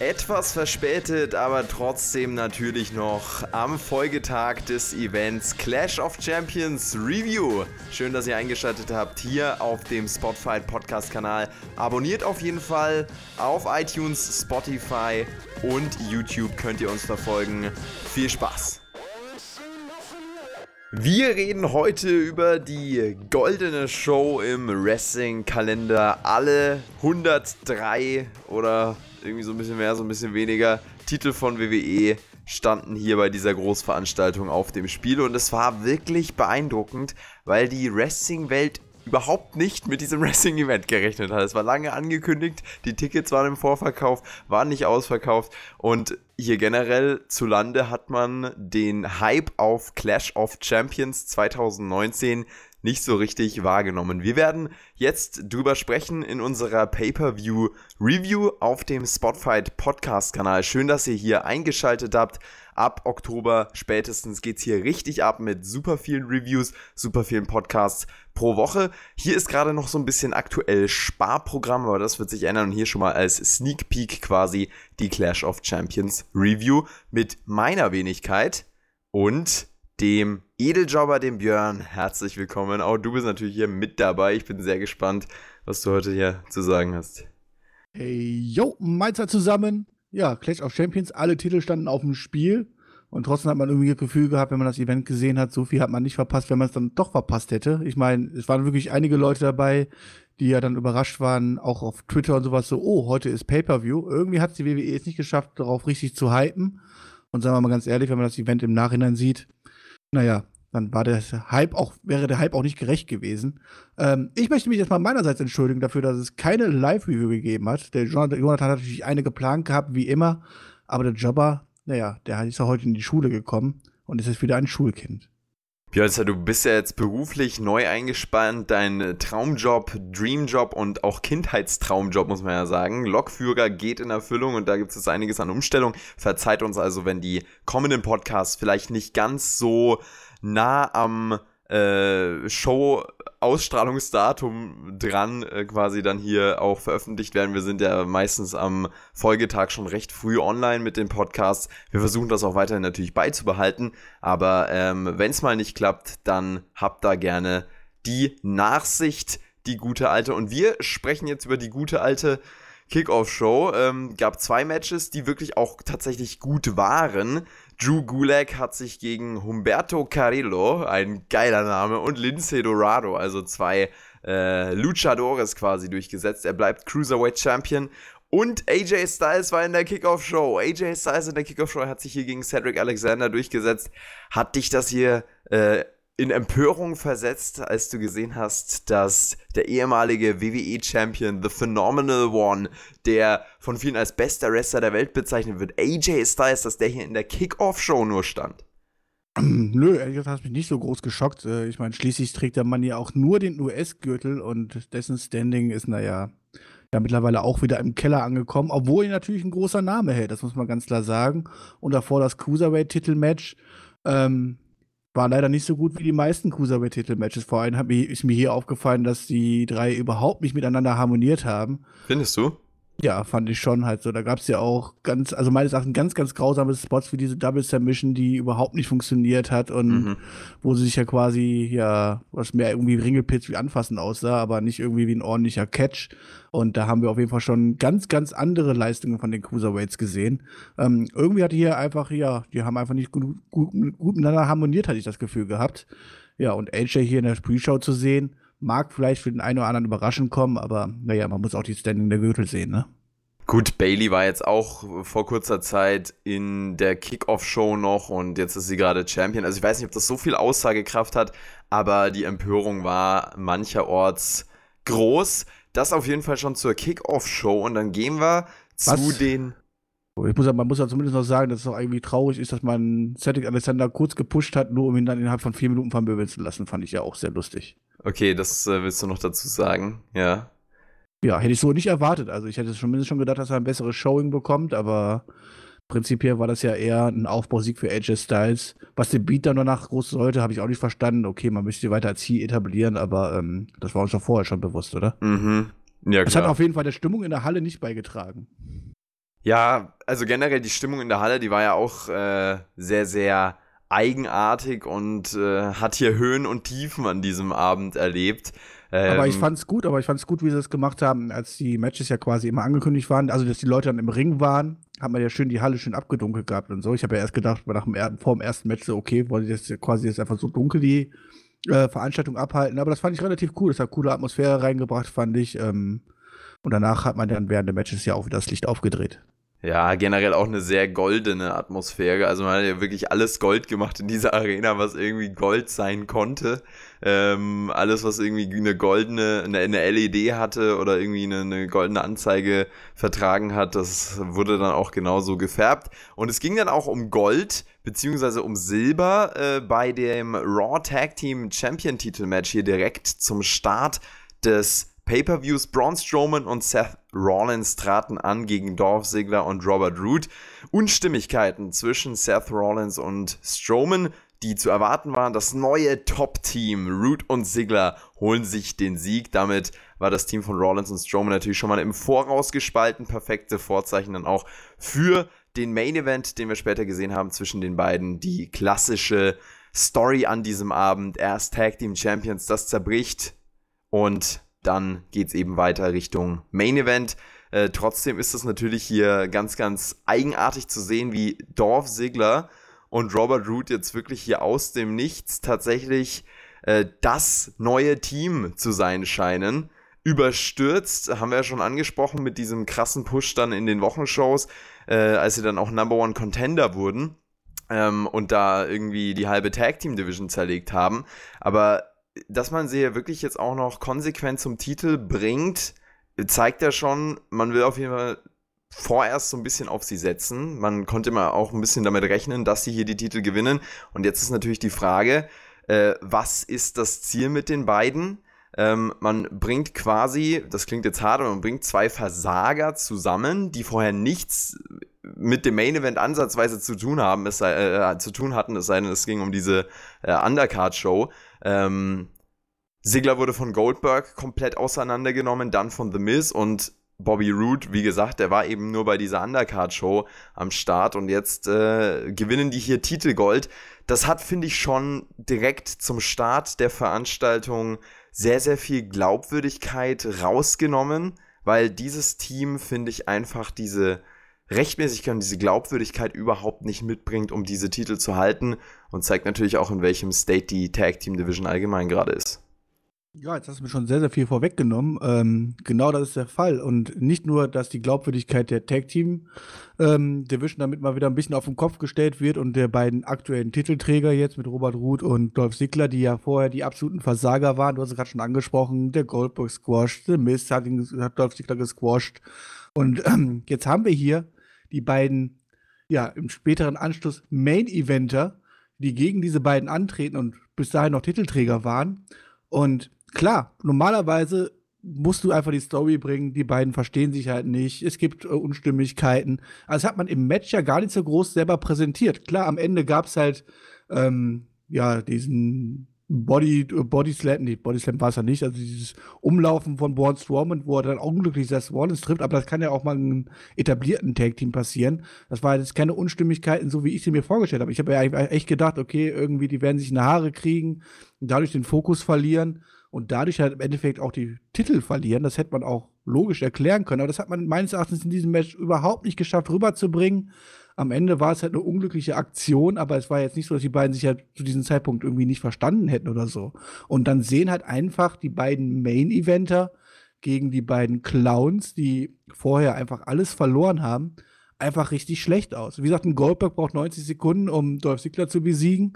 Etwas verspätet, aber trotzdem natürlich noch am Folgetag des Events Clash of Champions Review. Schön, dass ihr eingeschaltet habt hier auf dem Spotify Podcast Kanal. Abonniert auf jeden Fall auf iTunes, Spotify und YouTube könnt ihr uns verfolgen. Viel Spaß! Wir reden heute über die goldene Show im Wrestling-Kalender. Alle 103 oder irgendwie so ein bisschen mehr, so ein bisschen weniger Titel von WWE standen hier bei dieser Großveranstaltung auf dem Spiel und es war wirklich beeindruckend, weil die Wrestling-Welt überhaupt nicht mit diesem Wrestling-Event gerechnet hat. Es war lange angekündigt, die Tickets waren im Vorverkauf, waren nicht ausverkauft und hier generell zu Lande hat man den Hype auf Clash of Champions 2019 nicht so richtig wahrgenommen. Wir werden jetzt drüber sprechen in unserer Pay-per-View Review auf dem Spotfight Podcast Kanal. Schön, dass ihr hier eingeschaltet habt. Ab Oktober spätestens geht's hier richtig ab mit super vielen Reviews, super vielen Podcasts pro Woche. Hier ist gerade noch so ein bisschen aktuell Sparprogramm, aber das wird sich ändern und hier schon mal als Sneak Peek quasi die Clash of Champions Review mit meiner Wenigkeit und dem Edeljobber, dem Björn. Herzlich willkommen. Auch du bist natürlich hier mit dabei. Ich bin sehr gespannt, was du heute hier zu sagen hast. Hey, yo, Mainzer zusammen. Ja, Clash of Champions, alle Titel standen auf dem Spiel. Und trotzdem hat man irgendwie das Gefühl gehabt, wenn man das Event gesehen hat, so viel hat man nicht verpasst, wenn man es dann doch verpasst hätte. Ich meine, es waren wirklich einige Leute dabei, die ja dann überrascht waren, auch auf Twitter und sowas, so, oh, heute ist Pay-Per-View. Irgendwie hat es die WWE es nicht geschafft, darauf richtig zu hypen. Und sagen wir mal ganz ehrlich, wenn man das Event im Nachhinein sieht, naja, dann war der Hype auch, wäre der Hype auch nicht gerecht gewesen. Ähm, ich möchte mich jetzt mal meinerseits entschuldigen dafür, dass es keine Live-Review gegeben hat. Der Jonathan hat natürlich eine geplant gehabt, wie immer, aber der Jobber, naja, der ist ja heute in die Schule gekommen und ist jetzt wieder ein Schulkind. Björn, du bist ja jetzt beruflich neu eingespannt, dein Traumjob, Dreamjob und auch Kindheitstraumjob, muss man ja sagen. Lokführer geht in Erfüllung und da gibt es einiges an Umstellung. Verzeiht uns also, wenn die kommenden Podcasts vielleicht nicht ganz so nah am äh, Show-Ausstrahlungsdatum dran äh, quasi dann hier auch veröffentlicht werden. Wir sind ja meistens am Folgetag schon recht früh online mit den Podcasts. Wir versuchen das auch weiterhin natürlich beizubehalten, aber ähm, wenn es mal nicht klappt, dann habt da gerne die Nachsicht, die gute alte. Und wir sprechen jetzt über die gute alte Kickoff-Show. Ähm, gab zwei Matches, die wirklich auch tatsächlich gut waren. Drew Gulak hat sich gegen Humberto Carrillo, ein geiler Name, und Lindsay Dorado, also zwei äh, Luchadores quasi durchgesetzt. Er bleibt Cruiserweight Champion. Und AJ Styles war in der Kickoff-Show. AJ Styles in der Kickoff-Show hat sich hier gegen Cedric Alexander durchgesetzt. Hat dich das hier äh, in Empörung versetzt, als du gesehen hast, dass der ehemalige WWE-Champion, The Phenomenal One, der von vielen als bester Wrestler der Welt bezeichnet wird, AJ Styles, dass der hier in der Kickoff-Show nur stand? Nö, ehrlich gesagt hat mich nicht so groß geschockt. Äh, ich meine, schließlich trägt der Mann ja auch nur den US-Gürtel und dessen Standing ist, naja, ja mittlerweile auch wieder im Keller angekommen, obwohl er natürlich ein großer Name hält, das muss man ganz klar sagen. Und davor das Cruiserweight-Titelmatch. Ähm, war leider nicht so gut wie die meisten Cruiserweight-Titel-Matches. Vor allem ist mir hier aufgefallen, dass die drei überhaupt nicht miteinander harmoniert haben. Findest du? Ja, fand ich schon halt so. Da gab es ja auch ganz, also meines Erachtens ganz, ganz grausame Spots wie diese Double Submission, die überhaupt nicht funktioniert hat und mhm. wo sie sich ja quasi, ja, was mehr irgendwie Ringelpitz wie anfassen aussah, aber nicht irgendwie wie ein ordentlicher Catch. Und da haben wir auf jeden Fall schon ganz, ganz andere Leistungen von den Cruiserweights gesehen. Ähm, irgendwie hatte hier einfach, ja, die haben einfach nicht gut, gut, gut miteinander harmoniert, hatte ich das Gefühl gehabt. Ja, und AJ hier in der Pre-Show zu sehen, mag vielleicht für den einen oder anderen überraschend kommen, aber naja, man muss auch die Standing der Gürtel sehen, ne? Gut, Bailey war jetzt auch vor kurzer Zeit in der Kickoff-Show noch und jetzt ist sie gerade Champion. Also ich weiß nicht, ob das so viel Aussagekraft hat, aber die Empörung war mancherorts groß. Das auf jeden Fall schon zur Kickoff-Show und dann gehen wir Was? zu den. Ich muss ja, man muss ja zumindest noch sagen, dass es auch irgendwie traurig ist, dass man Cedric Alexander kurz gepusht hat, nur um ihn dann innerhalb von vier Minuten vermöbeln zu lassen. Fand ich ja auch sehr lustig. Okay, das äh, willst du noch dazu sagen, ja. Ja, hätte ich so nicht erwartet. Also ich hätte zumindest schon gedacht, dass er ein besseres Showing bekommt, aber prinzipiell war das ja eher ein Aufbausieg für AJ Styles. Was den Beat dann danach groß sollte, habe ich auch nicht verstanden. Okay, man müsste weiter als Ziel etablieren, aber ähm, das war uns doch vorher schon bewusst, oder? Mhm. Ja, das hat auf jeden Fall der Stimmung in der Halle nicht beigetragen. Ja, also generell die Stimmung in der Halle, die war ja auch äh, sehr, sehr eigenartig und äh, hat hier Höhen und Tiefen an diesem Abend erlebt. Ähm, aber ich ähm, fand's gut, aber ich fand's gut, wie sie das gemacht haben, als die Matches ja quasi immer angekündigt waren, also dass die Leute dann im Ring waren, hat man ja schön die Halle schön abgedunkelt gehabt und so. Ich habe ja erst gedacht, nach dem, vor dem ersten Match so, okay, wollen die jetzt quasi jetzt einfach so dunkel die äh, Veranstaltung abhalten, aber das fand ich relativ cool. Das hat coole Atmosphäre reingebracht, fand ich. Ähm, und danach hat man dann während der Matches ja auch wieder das Licht aufgedreht. Ja, generell auch eine sehr goldene Atmosphäre. Also man hat ja wirklich alles Gold gemacht in dieser Arena, was irgendwie Gold sein konnte. Ähm, alles, was irgendwie eine goldene, eine, eine LED hatte oder irgendwie eine, eine, goldene Anzeige vertragen hat, das wurde dann auch genauso gefärbt. Und es ging dann auch um Gold beziehungsweise um Silber äh, bei dem Raw Tag Team Champion Titel Match hier direkt zum Start des Pay-per-Views Braun Strowman und Seth Rollins traten an gegen Dolph Ziggler und Robert Root. Unstimmigkeiten zwischen Seth Rollins und Strowman, die zu erwarten waren. Das neue Top-Team Root und Ziggler holen sich den Sieg. Damit war das Team von Rollins und Strowman natürlich schon mal im Voraus gespalten. Perfekte Vorzeichen dann auch für den Main Event, den wir später gesehen haben zwischen den beiden. Die klassische Story an diesem Abend. Erst Tag Team Champions, das zerbricht und dann geht es eben weiter Richtung Main Event. Äh, trotzdem ist es natürlich hier ganz, ganz eigenartig zu sehen, wie Dorf Ziggler und Robert Root jetzt wirklich hier aus dem Nichts tatsächlich äh, das neue Team zu sein scheinen. Überstürzt, haben wir ja schon angesprochen, mit diesem krassen Push dann in den Wochenshows, äh, als sie dann auch Number One Contender wurden ähm, und da irgendwie die halbe Tag Team Division zerlegt haben. Aber dass man sie ja wirklich jetzt auch noch konsequent zum Titel bringt, zeigt ja schon, man will auf jeden Fall vorerst so ein bisschen auf sie setzen. Man konnte mal auch ein bisschen damit rechnen, dass sie hier die Titel gewinnen. Und jetzt ist natürlich die Frage, äh, was ist das Ziel mit den beiden? Ähm, man bringt quasi, das klingt jetzt hart, aber man bringt zwei Versager zusammen, die vorher nichts mit dem Main Event ansatzweise zu tun haben, es sei, äh, zu tun hatten, es sei denn, es ging um diese äh, Undercard Show. Ähm, Sigler wurde von Goldberg komplett auseinandergenommen, dann von The Miz und Bobby Roode, wie gesagt, der war eben nur bei dieser Undercard-Show am Start und jetzt äh, gewinnen die hier Titelgold. Das hat, finde ich, schon direkt zum Start der Veranstaltung sehr, sehr viel Glaubwürdigkeit rausgenommen, weil dieses Team, finde ich, einfach diese Rechtmäßigkeit und diese Glaubwürdigkeit überhaupt nicht mitbringt, um diese Titel zu halten und zeigt natürlich auch, in welchem State die Tag Team Division allgemein gerade ist. Ja, jetzt hast du mir schon sehr, sehr viel vorweggenommen. Ähm, genau das ist der Fall. Und nicht nur, dass die Glaubwürdigkeit der Tag Team ähm, Division damit mal wieder ein bisschen auf den Kopf gestellt wird und der beiden aktuellen Titelträger jetzt mit Robert Root und Dolph Ziggler, die ja vorher die absoluten Versager waren. Du hast es gerade schon angesprochen, der Goldberg squashed, The Mist hat, ihn, hat Dolph Ziggler gesquashed. Und ähm, jetzt haben wir hier die beiden, ja, im späteren Anschluss Main-Eventer, die gegen diese beiden antreten und bis dahin noch Titelträger waren. Und klar, normalerweise musst du einfach die Story bringen, die beiden verstehen sich halt nicht, es gibt äh, Unstimmigkeiten. Also hat man im Match ja gar nicht so groß selber präsentiert. Klar, am Ende gab es halt ähm, ja diesen Body, Body Slam, nee, Body Slam war es ja nicht, also dieses Umlaufen von Braun Strowman, wo er dann unglücklich Seth Rollins trifft, aber das kann ja auch mal einem etablierten Tag-Team passieren. Das war jetzt keine Unstimmigkeiten, so wie ich sie mir vorgestellt habe. Ich habe ja echt gedacht, okay, irgendwie, die werden sich in die Haare kriegen und dadurch den Fokus verlieren und dadurch halt im Endeffekt auch die Titel verlieren. Das hätte man auch logisch erklären können, aber das hat man meines Erachtens in diesem Match überhaupt nicht geschafft rüberzubringen. Am Ende war es halt eine unglückliche Aktion, aber es war jetzt nicht so, dass die beiden sich halt zu diesem Zeitpunkt irgendwie nicht verstanden hätten oder so. Und dann sehen halt einfach die beiden Main-Eventer gegen die beiden Clowns, die vorher einfach alles verloren haben, einfach richtig schlecht aus. Wie gesagt, ein Goldberg braucht 90 Sekunden, um Dolph Ziggler zu besiegen.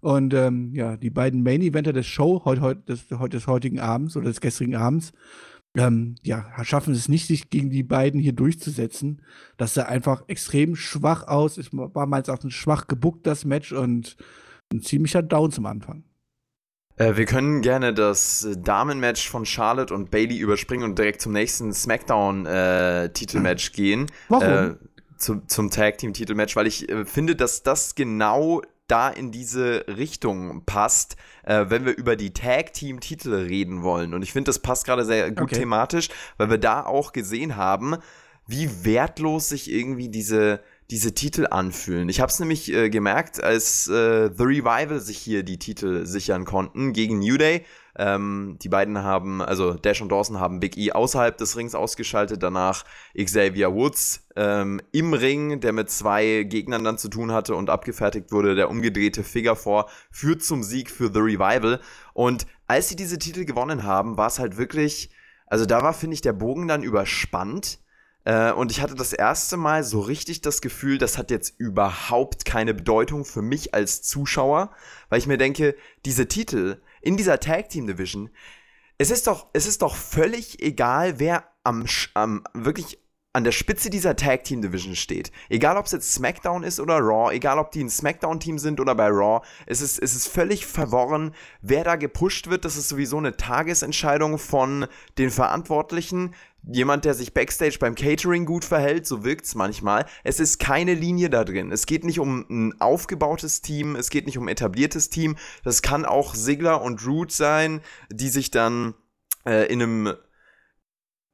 Und ähm, ja, die beiden Main-Eventer des Show, heute, heute, des, des heutigen Abends oder des gestrigen Abends, ähm, ja, schaffen es nicht, sich gegen die beiden hier durchzusetzen. Das sah einfach extrem schwach aus. Es war meines Erachtens schwach gebuckt, das Match, und ein ziemlicher Down zum Anfang. Äh, wir können gerne das Damenmatch von Charlotte und Bailey überspringen und direkt zum nächsten SmackDown-Titelmatch äh, gehen. Warum? Äh, zu, zum Tag Team Titelmatch, weil ich äh, finde, dass das genau da in diese Richtung passt, äh, wenn wir über die Tag-Team-Titel reden wollen. Und ich finde, das passt gerade sehr gut okay. thematisch, weil wir da auch gesehen haben, wie wertlos sich irgendwie diese, diese Titel anfühlen. Ich habe es nämlich äh, gemerkt, als äh, The Revival sich hier die Titel sichern konnten gegen New Day. Ähm, die beiden haben, also Dash und Dawson haben Big E außerhalb des Rings ausgeschaltet, danach Xavier Woods ähm, im Ring, der mit zwei Gegnern dann zu tun hatte und abgefertigt wurde. Der umgedrehte Figure 4 führt zum Sieg für The Revival. Und als sie diese Titel gewonnen haben, war es halt wirklich, also da war, finde ich, der Bogen dann überspannt äh, und ich hatte das erste Mal so richtig das Gefühl, das hat jetzt überhaupt keine Bedeutung für mich als Zuschauer, weil ich mir denke, diese Titel in dieser Tag Team Division, es ist doch, es ist doch völlig egal, wer am, am wirklich an der Spitze dieser Tag Team Division steht. Egal, ob es jetzt SmackDown ist oder Raw, egal, ob die ein SmackDown-Team sind oder bei Raw, es ist, es ist völlig verworren, wer da gepusht wird. Das ist sowieso eine Tagesentscheidung von den Verantwortlichen. Jemand, der sich backstage beim Catering gut verhält, so wirkt es manchmal. Es ist keine Linie da drin. Es geht nicht um ein aufgebautes Team, es geht nicht um ein etabliertes Team. Das kann auch Sigler und Root sein, die sich dann äh, in einem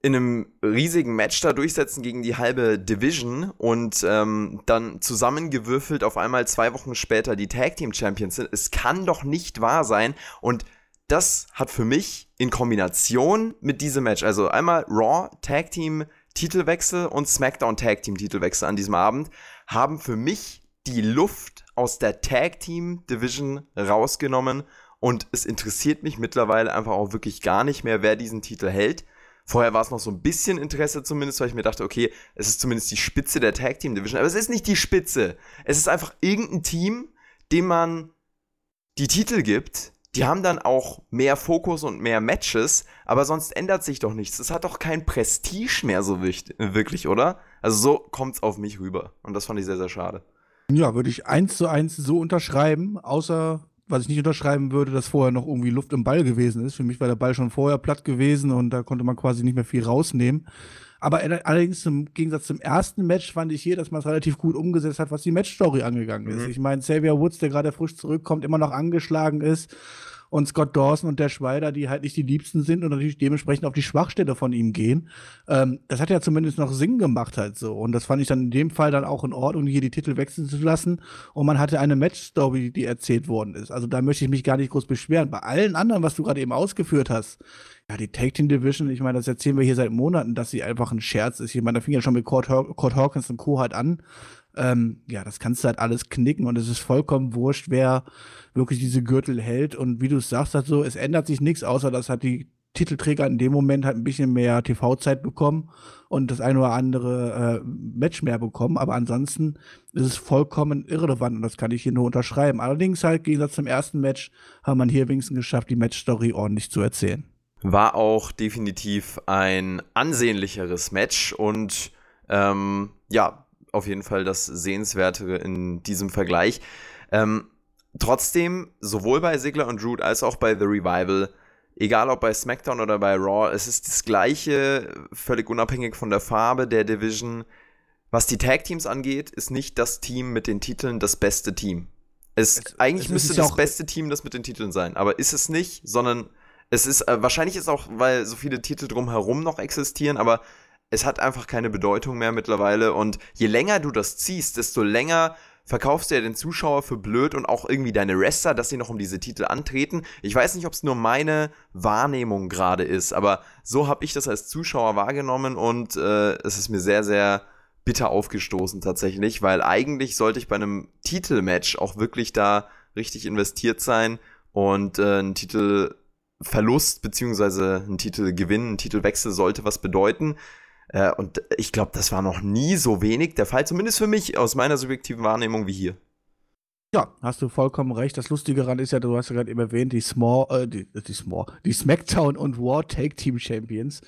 in einem riesigen Match da durchsetzen gegen die halbe Division und ähm, dann zusammengewürfelt auf einmal zwei Wochen später die Tag Team Champions sind. Es kann doch nicht wahr sein. Und das hat für mich in Kombination mit diesem Match, also einmal Raw Tag Team Titelwechsel und SmackDown Tag Team Titelwechsel an diesem Abend, haben für mich die Luft aus der Tag Team Division rausgenommen und es interessiert mich mittlerweile einfach auch wirklich gar nicht mehr, wer diesen Titel hält Vorher war es noch so ein bisschen Interesse zumindest, weil ich mir dachte, okay, es ist zumindest die Spitze der Tag Team Division. Aber es ist nicht die Spitze. Es ist einfach irgendein Team, dem man die Titel gibt. Die haben dann auch mehr Fokus und mehr Matches, aber sonst ändert sich doch nichts. Es hat doch kein Prestige mehr so wirklich, oder? Also so kommt es auf mich rüber. Und das fand ich sehr, sehr schade. Ja, würde ich eins zu eins so unterschreiben, außer was ich nicht unterschreiben würde, dass vorher noch irgendwie Luft im Ball gewesen ist. Für mich war der Ball schon vorher platt gewesen und da konnte man quasi nicht mehr viel rausnehmen. Aber allerdings im Gegensatz zum ersten Match fand ich hier, dass man es relativ gut umgesetzt hat, was die Matchstory angegangen ist. Mhm. Ich meine, Xavier Woods, der gerade frisch zurückkommt, immer noch angeschlagen ist und Scott Dawson und der Schweider, die halt nicht die Liebsten sind und natürlich dementsprechend auf die Schwachstelle von ihm gehen. Ähm, das hat ja zumindest noch Sinn gemacht halt so. Und das fand ich dann in dem Fall dann auch in Ordnung, hier die Titel wechseln zu lassen. Und man hatte eine Match-Story, die erzählt worden ist. Also da möchte ich mich gar nicht groß beschweren. Bei allen anderen, was du gerade eben ausgeführt hast, ja, die Tag Team Division, ich meine, das erzählen wir hier seit Monaten, dass sie einfach ein Scherz ist. Ich meine, da fing ja schon mit Kurt, Kurt Hawkins und Co. halt an. Ähm, ja, das kannst du halt alles knicken und es ist vollkommen wurscht, wer wirklich diese Gürtel hält. Und wie du es sagst, halt so, es ändert sich nichts, außer dass halt die Titelträger in dem Moment halt ein bisschen mehr TV-Zeit bekommen und das eine oder andere äh, Match mehr bekommen. Aber ansonsten ist es vollkommen irrelevant und das kann ich hier nur unterschreiben. Allerdings halt, im Gegensatz zum ersten Match, hat man hier wenigstens geschafft, die Match-Story ordentlich zu erzählen. War auch definitiv ein ansehnlicheres Match und ähm, ja, auf jeden Fall das Sehenswerte in diesem Vergleich. Ähm, trotzdem, sowohl bei Sigler und Root als auch bei The Revival, egal ob bei SmackDown oder bei Raw, es ist das gleiche, völlig unabhängig von der Farbe der Division. Was die Tag Teams angeht, ist nicht das Team mit den Titeln das beste Team. Es, es eigentlich es müsste das beste Team das mit den Titeln sein, aber ist es nicht, sondern es ist äh, wahrscheinlich ist auch, weil so viele Titel drumherum noch existieren, aber es hat einfach keine Bedeutung mehr mittlerweile. Und je länger du das ziehst, desto länger verkaufst du ja den Zuschauer für blöd und auch irgendwie deine Wrestler, dass sie noch um diese Titel antreten. Ich weiß nicht, ob es nur meine Wahrnehmung gerade ist, aber so habe ich das als Zuschauer wahrgenommen und äh, es ist mir sehr, sehr bitter aufgestoßen tatsächlich, weil eigentlich sollte ich bei einem Titelmatch auch wirklich da richtig investiert sein und äh, ein Titelverlust beziehungsweise ein Titelgewinn, ein Titelwechsel sollte was bedeuten. Äh, und ich glaube, das war noch nie so wenig der Fall, zumindest für mich aus meiner subjektiven Wahrnehmung wie hier. Ja, hast du vollkommen recht. Das Lustige daran ist ja, du hast ja gerade eben erwähnt, die Small, äh, die, die Small, die Smackdown und War Take Team Champions.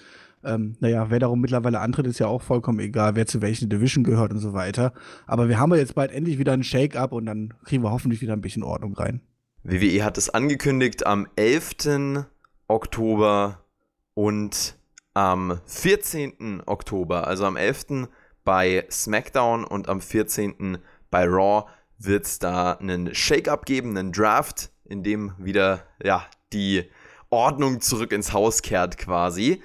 Ähm, naja, wer darum mittlerweile antritt, ist ja auch vollkommen egal, wer zu welchen Division gehört und so weiter. Aber wir haben ja jetzt bald endlich wieder ein Shake-up und dann kriegen wir hoffentlich wieder ein bisschen Ordnung rein. WWE hat es angekündigt am 11. Oktober und am 14. Oktober, also am 11. bei SmackDown und am 14. bei Raw wird es da einen Shake-up geben, einen Draft, in dem wieder ja, die Ordnung zurück ins Haus kehrt quasi.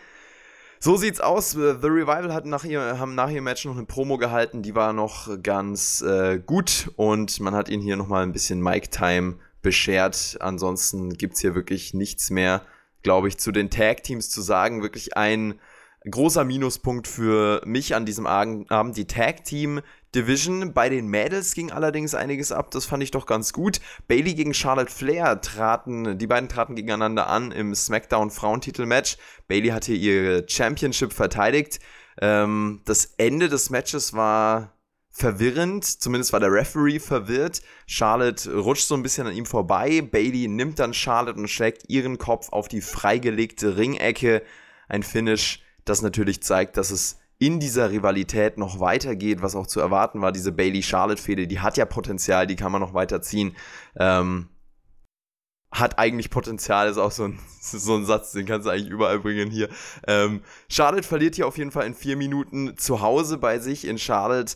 So sieht's aus. The Revival hat nach ihr, haben nach ihrem Match noch eine Promo gehalten, die war noch ganz äh, gut und man hat ihnen hier nochmal ein bisschen Mic-Time beschert. Ansonsten gibt's hier wirklich nichts mehr, glaube ich, zu den Tag-Teams zu sagen. Wirklich ein großer Minuspunkt für mich an diesem Abend. Die Tag Team Division. Bei den Mädels ging allerdings einiges ab. Das fand ich doch ganz gut. Bailey gegen Charlotte Flair traten, die beiden traten gegeneinander an im SmackDown Frauentitel-Match. Bailey hatte ihre Championship verteidigt. Ähm, das Ende des Matches war verwirrend, zumindest war der Referee verwirrt. Charlotte rutscht so ein bisschen an ihm vorbei. Bailey nimmt dann Charlotte und schlägt ihren Kopf auf die freigelegte Ringecke. Ein Finish, das natürlich zeigt, dass es in dieser Rivalität noch weitergeht, was auch zu erwarten war. Diese Bailey-Charlotte-Fehde, die hat ja Potenzial, die kann man noch weiterziehen. Ähm, hat eigentlich Potenzial, ist auch so ein, so ein Satz, den kannst du eigentlich überall bringen hier. Ähm, Charlotte verliert hier auf jeden Fall in vier Minuten zu Hause bei sich in Charlotte.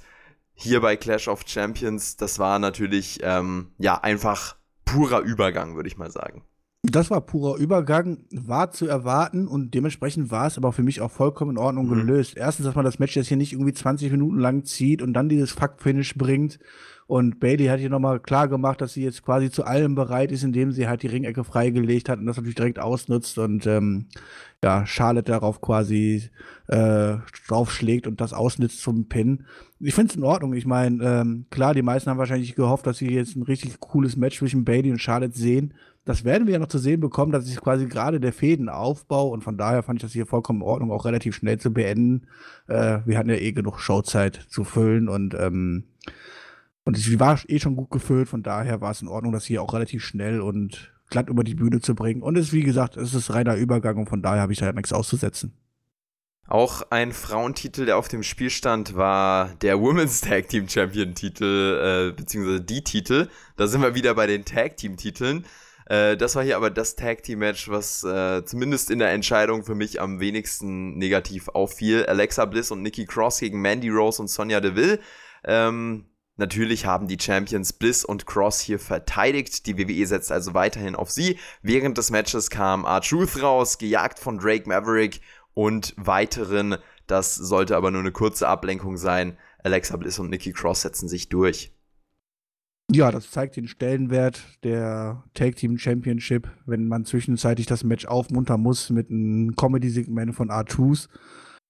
Hier bei Clash of Champions, das war natürlich, ähm, ja, einfach purer Übergang, würde ich mal sagen. Das war purer Übergang, war zu erwarten und dementsprechend war es aber für mich auch vollkommen in Ordnung mhm. gelöst. Erstens, dass man das Match jetzt hier nicht irgendwie 20 Minuten lang zieht und dann dieses Fuck-Finish bringt. Und Bailey hat hier nochmal klar gemacht, dass sie jetzt quasi zu allem bereit ist, indem sie halt die Ringecke freigelegt hat und das natürlich direkt ausnutzt und ähm, ja, Charlotte darauf quasi äh, draufschlägt und das ausnutzt zum Pin. Ich finde es in Ordnung. Ich meine, ähm, klar, die meisten haben wahrscheinlich gehofft, dass sie jetzt ein richtig cooles Match zwischen Bailey und Charlotte sehen das werden wir ja noch zu sehen bekommen, dass ich quasi gerade der Fädenaufbau und von daher fand ich das hier vollkommen in Ordnung, auch relativ schnell zu beenden. Äh, wir hatten ja eh genug Showzeit zu füllen und ähm, und sie war eh schon gut gefüllt, von daher war es in Ordnung, das hier auch relativ schnell und glatt über die Bühne zu bringen. Und es wie gesagt, es ist reiner Übergang und von daher habe ich da nichts auszusetzen. Auch ein Frauentitel, der auf dem Spiel stand, war der Women's Tag Team Champion Titel, äh, beziehungsweise die Titel. Da sind wir wieder bei den Tag Team Titeln. Äh, das war hier aber das Tag Team Match, was äh, zumindest in der Entscheidung für mich am wenigsten negativ auffiel. Alexa Bliss und Nikki Cross gegen Mandy Rose und Sonja Deville. Ähm, Natürlich haben die Champions Bliss und Cross hier verteidigt. Die WWE setzt also weiterhin auf sie. Während des Matches kam R-Truth raus, gejagt von Drake Maverick und weiteren. Das sollte aber nur eine kurze Ablenkung sein. Alexa Bliss und Nikki Cross setzen sich durch. Ja, das zeigt den Stellenwert der Tag Team Championship, wenn man zwischenzeitlich das Match aufmuntern muss mit einem Comedy-Segment von R2s.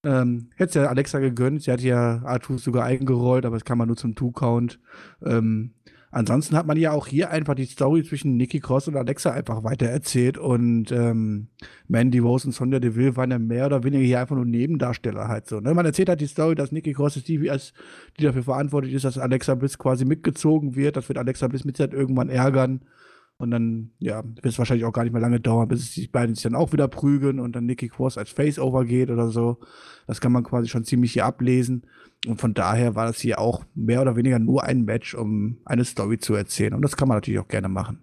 Ähm, hätte ja Alexa gegönnt, sie hat ja R2s sogar eingerollt, aber das kann man nur zum Two-Count. Ähm, Ansonsten hat man ja auch hier einfach die Story zwischen Nikki Cross und Alexa einfach weitererzählt und ähm, Mandy Rose und Sonja Deville waren ja mehr oder weniger hier einfach nur Nebendarsteller halt so. Ne? Man erzählt halt die Story, dass Nikki Cross ist die, die dafür verantwortlich ist, dass Alexa Bliss quasi mitgezogen wird. Das wird Alexa Bliss mit Zeit irgendwann ärgern. Und dann, ja, wird es wahrscheinlich auch gar nicht mehr lange dauern, bis die beiden sich dann auch wieder prügeln und dann Nikki Cross als Face-Over geht oder so. Das kann man quasi schon ziemlich hier ablesen. Und von daher war das hier auch mehr oder weniger nur ein Match, um eine Story zu erzählen. Und das kann man natürlich auch gerne machen.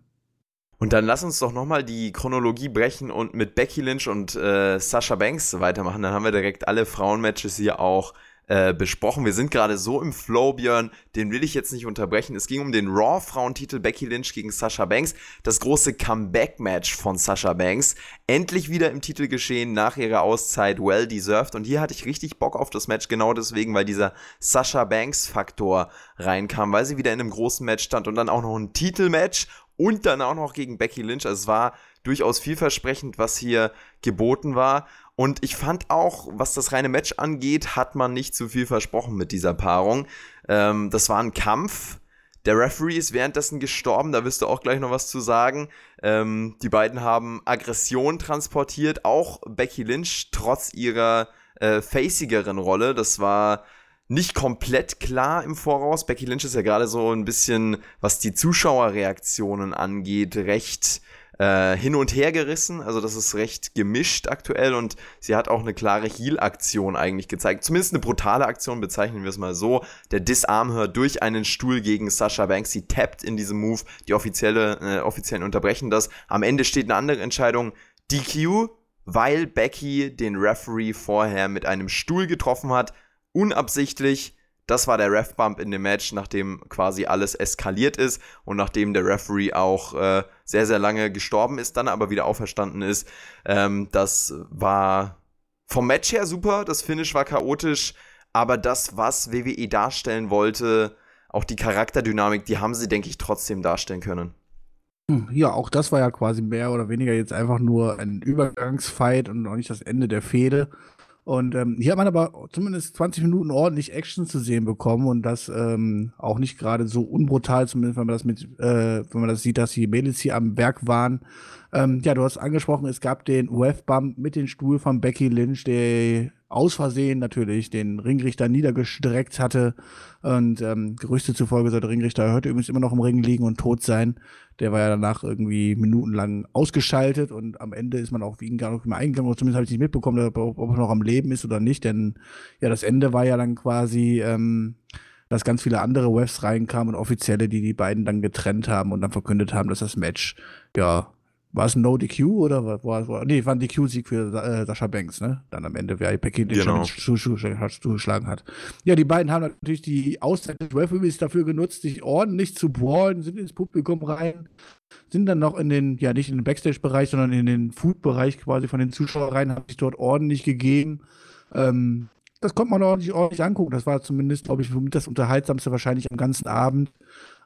Und dann lass uns doch nochmal die Chronologie brechen und mit Becky Lynch und äh, Sasha Banks weitermachen. Dann haben wir direkt alle Frauenmatches hier auch äh, besprochen. Wir sind gerade so im Flow, Björn, den will ich jetzt nicht unterbrechen. Es ging um den Raw-Frauentitel Becky Lynch gegen Sasha Banks, das große Comeback-Match von Sasha Banks. Endlich wieder im Titel geschehen nach ihrer Auszeit, well deserved. Und hier hatte ich richtig Bock auf das Match, genau deswegen, weil dieser Sasha Banks-Faktor reinkam, weil sie wieder in einem großen Match stand und dann auch noch ein Titelmatch und dann auch noch gegen Becky Lynch. Also es war durchaus vielversprechend, was hier geboten war. Und ich fand auch, was das reine Match angeht, hat man nicht zu viel versprochen mit dieser Paarung. Ähm, das war ein Kampf. Der Referee ist währenddessen gestorben, da wirst du auch gleich noch was zu sagen. Ähm, die beiden haben Aggression transportiert, auch Becky Lynch, trotz ihrer äh, facigeren Rolle. Das war nicht komplett klar im Voraus. Becky Lynch ist ja gerade so ein bisschen, was die Zuschauerreaktionen angeht, recht äh, hin und her gerissen. Also das ist recht gemischt aktuell und sie hat auch eine klare Heal-Aktion eigentlich gezeigt. Zumindest eine brutale Aktion, bezeichnen wir es mal so. Der Disarm durch einen Stuhl gegen Sasha Banks. Sie tappt in diesem Move. Die offizielle, äh, offiziellen unterbrechen das. Am Ende steht eine andere Entscheidung. DQ, weil Becky den Referee vorher mit einem Stuhl getroffen hat. Unabsichtlich das war der Ref-Bump in dem Match, nachdem quasi alles eskaliert ist und nachdem der Referee auch äh, sehr, sehr lange gestorben ist, dann aber wieder auferstanden ist. Ähm, das war vom Match her super, das Finish war chaotisch, aber das, was WWE darstellen wollte, auch die Charakterdynamik, die haben sie, denke ich, trotzdem darstellen können. Hm, ja, auch das war ja quasi mehr oder weniger jetzt einfach nur ein Übergangsfight und auch nicht das Ende der Fehde. Und ähm, hier hat man aber zumindest 20 Minuten ordentlich Action zu sehen bekommen und das ähm, auch nicht gerade so unbrutal, zumindest wenn man das mit, äh, wenn man das sieht, dass die Mädels hier am Werk waren. Ähm, ja, du hast angesprochen, es gab den UF-Bump mit dem Stuhl von Becky Lynch, der aus Versehen natürlich den Ringrichter niedergestreckt hatte. Und ähm, Gerüchte zufolge soll der Ringrichter heute übrigens immer noch im Ring liegen und tot sein. Der war ja danach irgendwie minutenlang ausgeschaltet und am Ende ist man auch wie ihn gar nicht mehr eingegangen, oder zumindest habe ich nicht mitbekommen, ob, ob er noch am Leben ist oder nicht, denn ja, das Ende war ja dann quasi, ähm, dass ganz viele andere Webs reinkamen und Offizielle, die die beiden dann getrennt haben und dann verkündet haben, dass das Match ja war es ein No-DQ oder war, war, war nee, war ein DQ-Sieg für äh, Sascha Banks, ne? Dann am Ende, wer Becky den genau. schon zugeschlagen hat. Ja, die beiden haben natürlich die Auszeit des Referees dafür genutzt, sich ordentlich zu brawlen, sind ins Publikum rein, sind dann noch in den, ja, nicht in den Backstage-Bereich, sondern in den Food-Bereich quasi von den Zuschauern rein, haben sich dort ordentlich gegeben. Ähm, das konnte man ordentlich, ordentlich angucken. Das war zumindest, glaube ich, das Unterhaltsamste wahrscheinlich am ganzen Abend.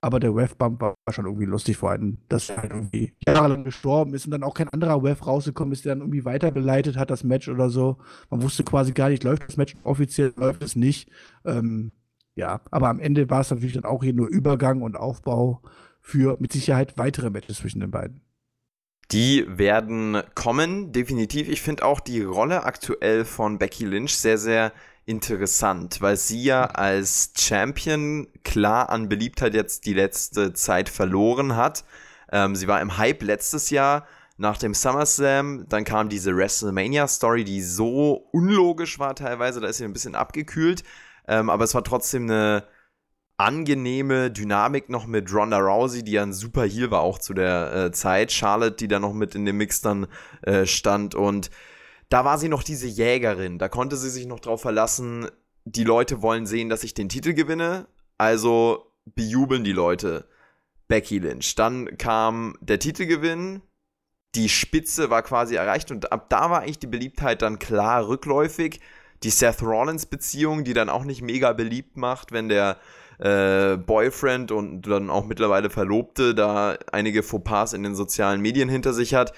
Aber der Wef-Bump war schon irgendwie lustig, vor allem, dass er halt irgendwie jahrelang gestorben ist und dann auch kein anderer Wef rausgekommen ist, der dann irgendwie weitergeleitet hat, das Match oder so. Man wusste quasi gar nicht, läuft das Match offiziell, läuft es nicht. Ähm, ja, aber am Ende war es natürlich dann auch hier nur Übergang und Aufbau für mit Sicherheit weitere Matches zwischen den beiden. Die werden kommen, definitiv. Ich finde auch die Rolle aktuell von Becky Lynch sehr, sehr interessant, weil sie ja als Champion klar an Beliebtheit jetzt die letzte Zeit verloren hat. Ähm, sie war im Hype letztes Jahr nach dem SummerSlam, dann kam diese WrestleMania-Story, die so unlogisch war teilweise, da ist sie ein bisschen abgekühlt, ähm, aber es war trotzdem eine angenehme Dynamik noch mit Ronda Rousey, die ja ein super Heal war auch zu der äh, Zeit, Charlotte, die da noch mit in dem Mix dann äh, stand. Und da war sie noch diese Jägerin. Da konnte sie sich noch drauf verlassen, die Leute wollen sehen, dass ich den Titel gewinne. Also bejubeln die Leute Becky Lynch. Dann kam der Titelgewinn. Die Spitze war quasi erreicht und ab da war eigentlich die Beliebtheit dann klar rückläufig. Die Seth Rollins-Beziehung, die dann auch nicht mega beliebt macht, wenn der äh, Boyfriend und dann auch mittlerweile Verlobte da einige Fauxpas in den sozialen Medien hinter sich hat.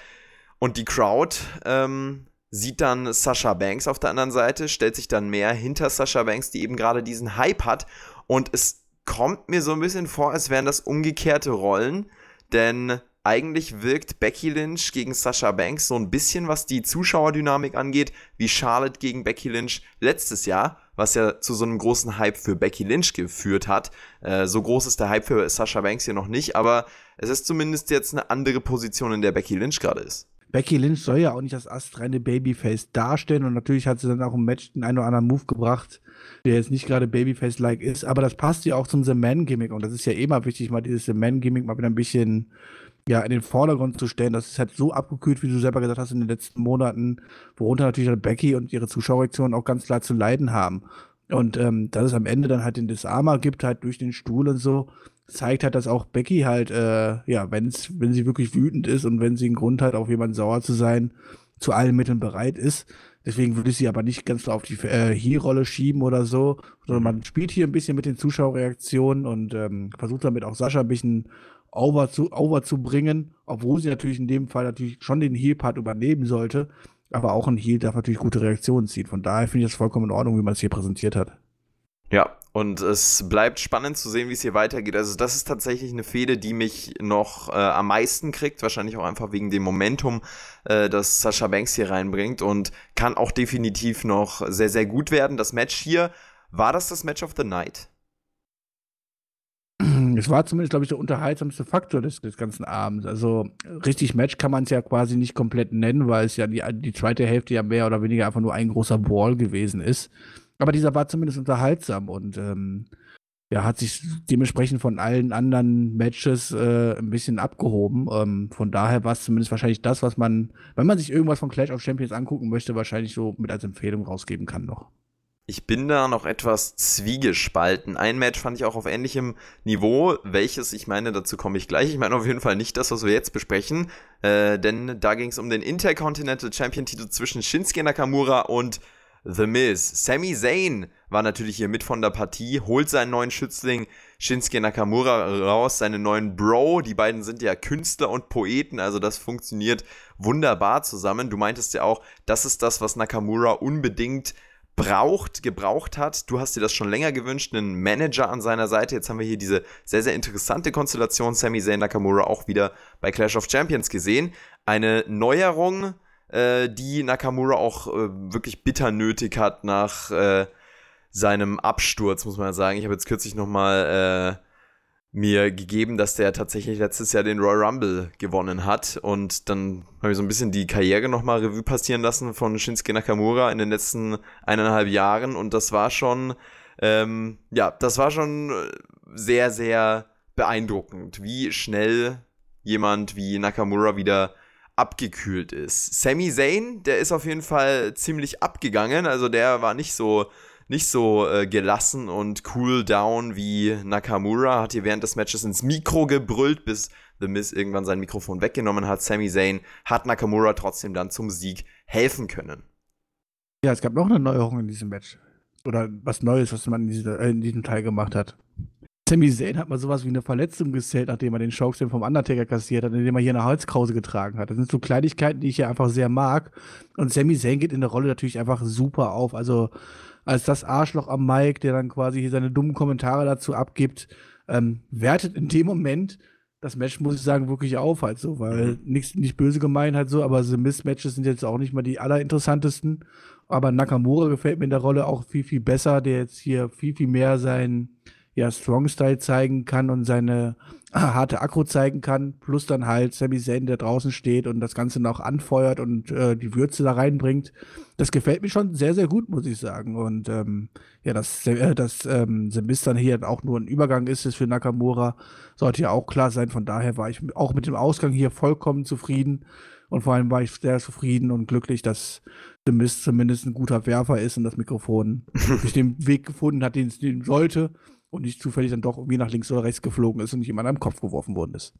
Und die Crowd ähm, sieht dann Sasha Banks auf der anderen Seite, stellt sich dann mehr hinter Sasha Banks, die eben gerade diesen Hype hat. Und es kommt mir so ein bisschen vor, als wären das umgekehrte Rollen, denn eigentlich wirkt Becky Lynch gegen Sasha Banks so ein bisschen, was die Zuschauerdynamik angeht, wie Charlotte gegen Becky Lynch letztes Jahr, was ja zu so einem großen Hype für Becky Lynch geführt hat. Äh, so groß ist der Hype für Sasha Banks hier noch nicht, aber es ist zumindest jetzt eine andere Position, in der Becky Lynch gerade ist. Becky Lynch soll ja auch nicht das astreine Babyface darstellen und natürlich hat sie dann auch im Match den einen oder anderen Move gebracht, der jetzt nicht gerade Babyface-like ist, aber das passt ja auch zum The Man-Gimmick und das ist ja immer wichtig, mal dieses The Man-Gimmick mal wieder ein bisschen ja, in den Vordergrund zu stellen. Das ist halt so abgekühlt, wie du selber gesagt hast, in den letzten Monaten, worunter natürlich Becky und ihre Zuschauerreaktionen auch ganz klar zu leiden haben. Und ähm, dass es am Ende dann halt den Disarmer gibt, halt durch den Stuhl und so, zeigt halt, dass auch Becky halt, äh, ja, wenn's, wenn sie wirklich wütend ist und wenn sie einen Grund hat, auf jemanden sauer zu sein, zu allen Mitteln bereit ist. Deswegen würde ich sie aber nicht ganz so auf die äh, Heel-Rolle schieben oder so, sondern man spielt hier ein bisschen mit den Zuschauerreaktionen und ähm, versucht damit auch Sascha ein bisschen over zu, over zu bringen, obwohl sie natürlich in dem Fall natürlich schon den Heel-Part übernehmen sollte, aber auch ein Heel darf natürlich gute Reaktionen ziehen. Von daher finde ich das vollkommen in Ordnung, wie man es hier präsentiert hat. Ja, und es bleibt spannend zu sehen, wie es hier weitergeht. Also das ist tatsächlich eine Fehde, die mich noch äh, am meisten kriegt, wahrscheinlich auch einfach wegen dem Momentum, äh, das Sascha Banks hier reinbringt und kann auch definitiv noch sehr, sehr gut werden. Das Match hier, war das das Match of the Night? Es war zumindest, glaube ich, der unterhaltsamste Faktor des, des ganzen Abends. Also richtig Match kann man es ja quasi nicht komplett nennen, weil es ja die, die zweite Hälfte ja mehr oder weniger einfach nur ein großer Ball gewesen ist. Aber dieser war zumindest unterhaltsam und ähm, ja, hat sich dementsprechend von allen anderen Matches äh, ein bisschen abgehoben. Ähm, von daher war es zumindest wahrscheinlich das, was man, wenn man sich irgendwas von Clash of Champions angucken möchte, wahrscheinlich so mit als Empfehlung rausgeben kann noch. ich bin da noch etwas zwiegespalten. Ein Match fand ich auch auf ähnlichem Niveau, welches, ich meine, dazu komme ich gleich. Ich meine auf jeden Fall nicht das, was wir jetzt besprechen, äh, denn da ging es um den Intercontinental Champion-Titel zwischen Shinsuke Nakamura und The Miz. Sami Zayn war natürlich hier mit von der Partie, holt seinen neuen Schützling Shinsuke Nakamura raus, seinen neuen Bro. Die beiden sind ja Künstler und Poeten, also das funktioniert wunderbar zusammen. Du meintest ja auch, das ist das, was Nakamura unbedingt braucht, gebraucht hat. Du hast dir das schon länger gewünscht, einen Manager an seiner Seite. Jetzt haben wir hier diese sehr, sehr interessante Konstellation Sami Zayn Nakamura auch wieder bei Clash of Champions gesehen. Eine Neuerung, äh, die Nakamura auch äh, wirklich bitter nötig hat nach äh, seinem Absturz, muss man sagen. Ich habe jetzt kürzlich nochmal äh, mir gegeben, dass der tatsächlich letztes Jahr den Royal Rumble gewonnen hat. Und dann habe ich so ein bisschen die Karriere nochmal Revue passieren lassen von Shinsuke Nakamura in den letzten eineinhalb Jahren. Und das war schon, ähm, ja, das war schon sehr, sehr beeindruckend, wie schnell jemand wie Nakamura wieder abgekühlt ist. Sami Zayn, der ist auf jeden Fall ziemlich abgegangen. Also der war nicht so nicht so äh, gelassen und cool down wie Nakamura. Hat hier während des Matches ins Mikro gebrüllt, bis The Miz irgendwann sein Mikrofon weggenommen hat. Sami Zayn hat Nakamura trotzdem dann zum Sieg helfen können. Ja, es gab noch eine Neuerung in diesem Match. Oder was Neues, was man in, dieser, äh, in diesem Teil gemacht hat. Sami Zayn hat mal sowas wie eine Verletzung gezählt, nachdem er den Chokeslam vom Undertaker kassiert hat, indem er hier eine Halskrause getragen hat. Das sind so Kleinigkeiten, die ich ja einfach sehr mag. Und Sami Zayn geht in der Rolle natürlich einfach super auf. Also als das Arschloch am Mike, der dann quasi hier seine dummen Kommentare dazu abgibt, ähm, wertet in dem Moment das Match, muss ich sagen, wirklich auf, halt so, weil mhm. nichts nicht böse gemeint halt so, aber The Miss-Matches sind jetzt auch nicht mal die allerinteressantesten. Aber Nakamura gefällt mir in der Rolle auch viel, viel besser, der jetzt hier viel, viel mehr sein ja, Strong-Style zeigen kann und seine harte Akku zeigen kann, plus dann halt Sami Zayn, der draußen steht und das Ganze noch anfeuert und äh, die Würze da reinbringt. Das gefällt mir schon sehr, sehr gut, muss ich sagen. Und ähm, ja, dass, äh, dass ähm, The Mist dann hier auch nur ein Übergang ist, ist für Nakamura, sollte ja auch klar sein. Von daher war ich auch mit dem Ausgang hier vollkommen zufrieden. Und vor allem war ich sehr zufrieden und glücklich, dass The Mist zumindest ein guter Werfer ist und das Mikrofon wirklich den Weg gefunden hat, den es nehmen sollte und nicht zufällig dann doch irgendwie nach links oder rechts geflogen ist und nicht jemand am Kopf geworfen worden ist.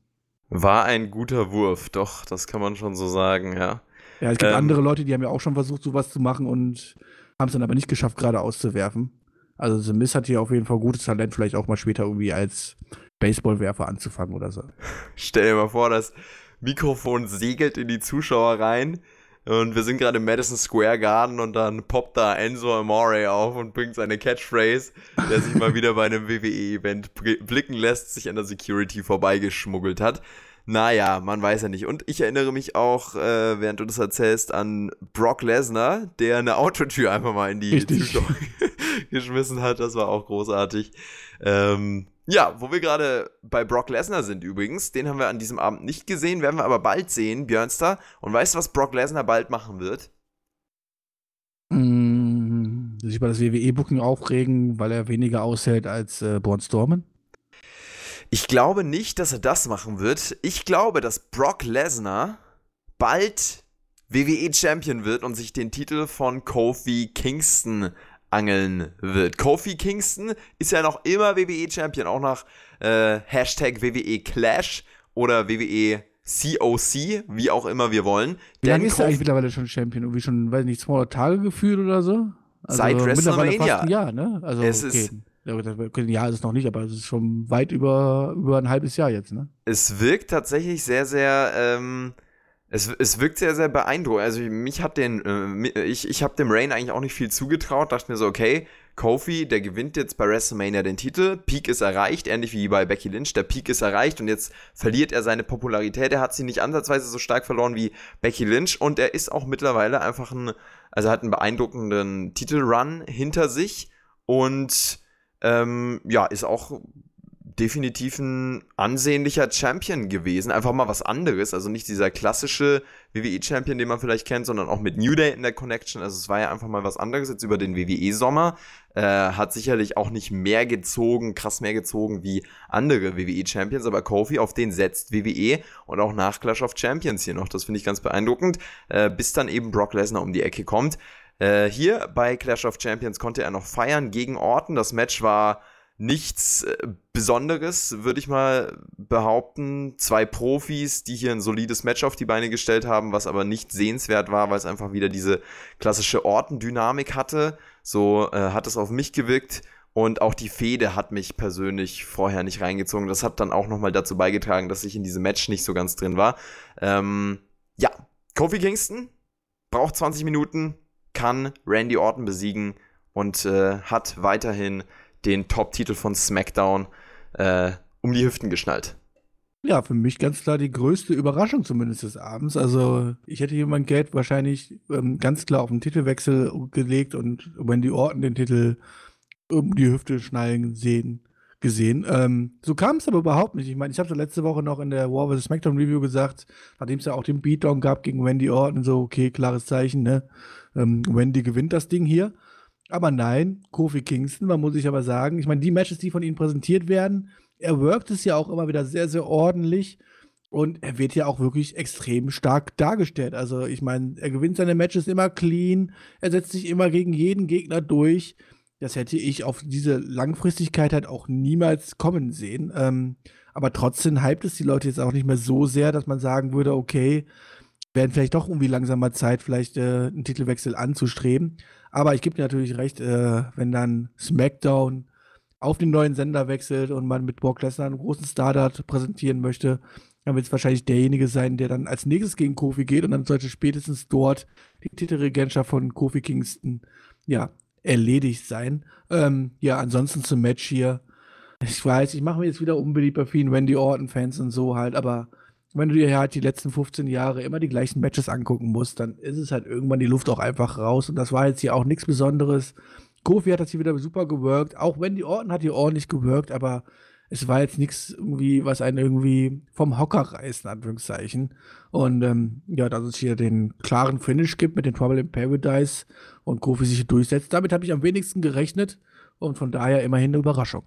War ein guter Wurf, doch, das kann man schon so sagen, ja. Ja, es gibt ähm, andere Leute, die haben ja auch schon versucht, sowas zu machen und haben es dann aber nicht geschafft, gerade auszuwerfen. Also The Miss hat hier auf jeden Fall gutes Talent, vielleicht auch mal später irgendwie als Baseballwerfer anzufangen oder so. Stell dir mal vor, das Mikrofon segelt in die Zuschauer rein und wir sind gerade im Madison Square Garden und dann poppt da Enzo Amore auf und bringt seine Catchphrase, der sich mal wieder bei einem WWE-Event blicken lässt, sich an der Security vorbeigeschmuggelt hat. Naja, man weiß ja nicht. Und ich erinnere mich auch, äh, während du das erzählst, an Brock Lesnar, der eine Autotür einfach mal in die. Zuschauer geschmissen hat. Das war auch großartig. Ähm, ja, wo wir gerade bei Brock Lesnar sind übrigens, den haben wir an diesem Abend nicht gesehen, werden wir aber bald sehen, Björnster. Und weißt du, was Brock Lesnar bald machen wird? Mmh, sich über das WWE-Booking aufregen, weil er weniger aushält als äh, Braun Strowman? Ich glaube nicht, dass er das machen wird. Ich glaube, dass Brock Lesnar bald WWE-Champion wird und sich den Titel von Kofi Kingston angeln wird. Kofi Kingston ist ja noch immer WWE-Champion, auch nach äh, Hashtag WWE Clash oder WWE COC, wie auch immer wir wollen. Wie lange ist er eigentlich mittlerweile schon Champion? Irgendwie schon, weiß nicht, 200 Tage gefühlt oder so? Also Seit WrestleMania. Ja, ne? Also, es okay. ist Jahr ist es noch nicht, aber es ist schon weit über, über ein halbes Jahr jetzt, ne? Es wirkt tatsächlich sehr, sehr ähm, es, es wirkt sehr, sehr beeindruckend. Also mich hat den, äh, ich, ich habe dem Rain eigentlich auch nicht viel zugetraut. Dachte mir so, okay, Kofi, der gewinnt jetzt bei WrestleMania den Titel. Peak ist erreicht, ähnlich wie bei Becky Lynch. Der Peak ist erreicht und jetzt verliert er seine Popularität. Er hat sie nicht ansatzweise so stark verloren wie Becky Lynch und er ist auch mittlerweile einfach ein, also hat einen beeindruckenden Titelrun hinter sich und ähm, ja, ist auch definitiv ein ansehnlicher Champion gewesen. Einfach mal was anderes. Also nicht dieser klassische WWE-Champion, den man vielleicht kennt, sondern auch mit New Day in der Connection. Also es war ja einfach mal was anderes jetzt über den WWE-Sommer. Äh, hat sicherlich auch nicht mehr gezogen, krass mehr gezogen wie andere WWE-Champions, aber Kofi, auf den setzt WWE und auch nach Clash of Champions hier noch. Das finde ich ganz beeindruckend. Äh, bis dann eben Brock Lesnar um die Ecke kommt. Äh, hier bei Clash of Champions konnte er noch feiern gegen Orton. Das Match war nichts äh, Besonderes, würde ich mal behaupten. Zwei Profis, die hier ein solides Match auf die Beine gestellt haben, was aber nicht sehenswert war, weil es einfach wieder diese klassische Orten-Dynamik hatte. So äh, hat es auf mich gewirkt. Und auch die Fehde hat mich persönlich vorher nicht reingezogen. Das hat dann auch nochmal dazu beigetragen, dass ich in diesem Match nicht so ganz drin war. Ähm, ja, Kofi Kingston braucht 20 Minuten, kann Randy Orton besiegen und äh, hat weiterhin den Top-Titel von SmackDown äh, um die Hüften geschnallt. Ja, für mich ganz klar die größte Überraschung zumindest des Abends. Also ich hätte mein Geld wahrscheinlich ähm, ganz klar auf den Titelwechsel gelegt und Wendy Orton den Titel um die Hüfte schnallen sehen, gesehen. Ähm, so kam es aber überhaupt nicht. Ich meine, ich habe letzte Woche noch in der War vs. SmackDown Review gesagt, nachdem es ja auch den Beatdown gab gegen Wendy Orton, so, okay, klares Zeichen, ne? Ähm, Wendy gewinnt das Ding hier. Aber nein, Kofi Kingston, man muss sich aber sagen, ich meine, die Matches, die von ihm präsentiert werden, er workt es ja auch immer wieder sehr, sehr ordentlich. Und er wird ja auch wirklich extrem stark dargestellt. Also, ich meine, er gewinnt seine Matches immer clean. Er setzt sich immer gegen jeden Gegner durch. Das hätte ich auf diese Langfristigkeit halt auch niemals kommen sehen. Ähm, aber trotzdem hypt es die Leute jetzt auch nicht mehr so sehr, dass man sagen würde, okay, werden vielleicht doch irgendwie langsam mal Zeit, vielleicht äh, einen Titelwechsel anzustreben. Aber ich gebe dir natürlich recht, äh, wenn dann SmackDown auf den neuen Sender wechselt und man mit Brock Lesnar einen großen Stardart präsentieren möchte, dann wird es wahrscheinlich derjenige sein, der dann als nächstes gegen Kofi geht und dann sollte spätestens dort die Titelregentschaft von Kofi Kingston, ja, erledigt sein. Ähm, ja, ansonsten zum Match hier. Ich weiß, ich mache mir jetzt wieder unbeliebt bei vielen Wendy Orton-Fans und so halt, aber wenn du dir halt die letzten 15 Jahre immer die gleichen Matches angucken musst, dann ist es halt irgendwann die Luft auch einfach raus. Und das war jetzt hier auch nichts Besonderes. Kofi hat das hier wieder super gewirkt. Auch wenn die Orten hat hier ordentlich gewirkt, aber es war jetzt nichts irgendwie, was einen irgendwie vom Hocker reißt, in Anführungszeichen. Und ähm, ja, dass es hier den klaren Finish gibt mit den Trouble in Paradise und Kofi sich durchsetzt. Damit habe ich am wenigsten gerechnet und von daher immerhin eine Überraschung.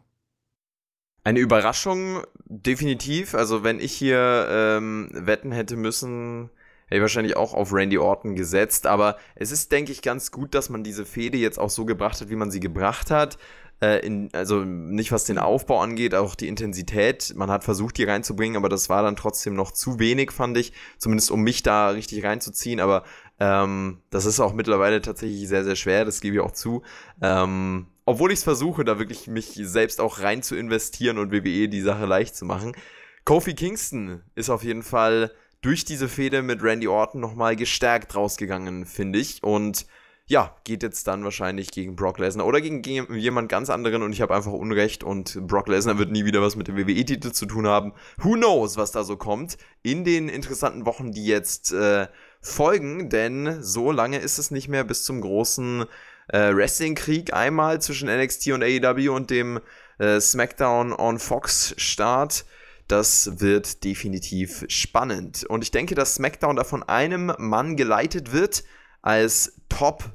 Eine Überraschung, definitiv. Also, wenn ich hier ähm, wetten hätte müssen, hätte ich wahrscheinlich auch auf Randy Orton gesetzt. Aber es ist, denke ich, ganz gut, dass man diese Fehde jetzt auch so gebracht hat, wie man sie gebracht hat. Äh, in, also nicht was den Aufbau angeht, auch die Intensität. Man hat versucht, die reinzubringen, aber das war dann trotzdem noch zu wenig, fand ich. Zumindest um mich da richtig reinzuziehen. Aber ähm, das ist auch mittlerweile tatsächlich sehr, sehr schwer, das gebe ich auch zu. Ähm, obwohl ich es versuche, da wirklich mich selbst auch rein zu investieren und WWE die Sache leicht zu machen. Kofi Kingston ist auf jeden Fall durch diese Fehde mit Randy Orton nochmal gestärkt rausgegangen, finde ich. Und ja, geht jetzt dann wahrscheinlich gegen Brock Lesnar oder gegen, gegen jemand ganz anderen und ich habe einfach Unrecht und Brock Lesnar wird nie wieder was mit dem WWE-Titel zu tun haben. Who knows, was da so kommt in den interessanten Wochen, die jetzt äh, folgen, denn so lange ist es nicht mehr bis zum großen äh, Wrestling-Krieg einmal zwischen NXT und AEW und dem äh, SmackDown on Fox Start. Das wird definitiv spannend. Und ich denke, dass SmackDown da von einem Mann geleitet wird als Top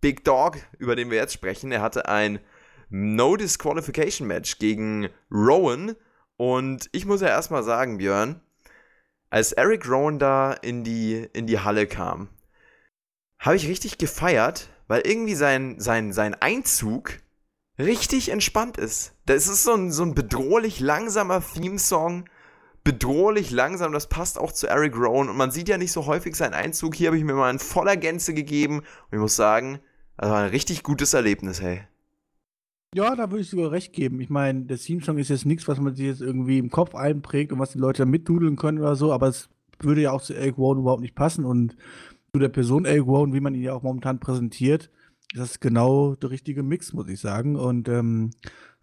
Big Dog, über den wir jetzt sprechen. Er hatte ein No Disqualification Match gegen Rowan. Und ich muss ja erstmal sagen, Björn, als Eric Rowan da in die, in die Halle kam, habe ich richtig gefeiert, weil irgendwie sein, sein, sein Einzug richtig entspannt ist. Das ist so ein, so ein bedrohlich langsamer Theme-Song. Bedrohlich langsam, das passt auch zu Eric Rowan. Und man sieht ja nicht so häufig seinen Einzug. Hier habe ich mir mal in voller Gänze gegeben. Und ich muss sagen, das war ein richtig gutes Erlebnis, hey. Ja, da würde ich sogar recht geben. Ich meine, der Theme-Song ist jetzt nichts, was man sich jetzt irgendwie im Kopf einprägt und was die Leute da mitdudeln können oder so, aber es würde ja auch zu Eric Rowan überhaupt nicht passen. Und zu der Person Eric Rowan, wie man ihn ja auch momentan präsentiert, das ist genau der richtige Mix, muss ich sagen. Und ähm,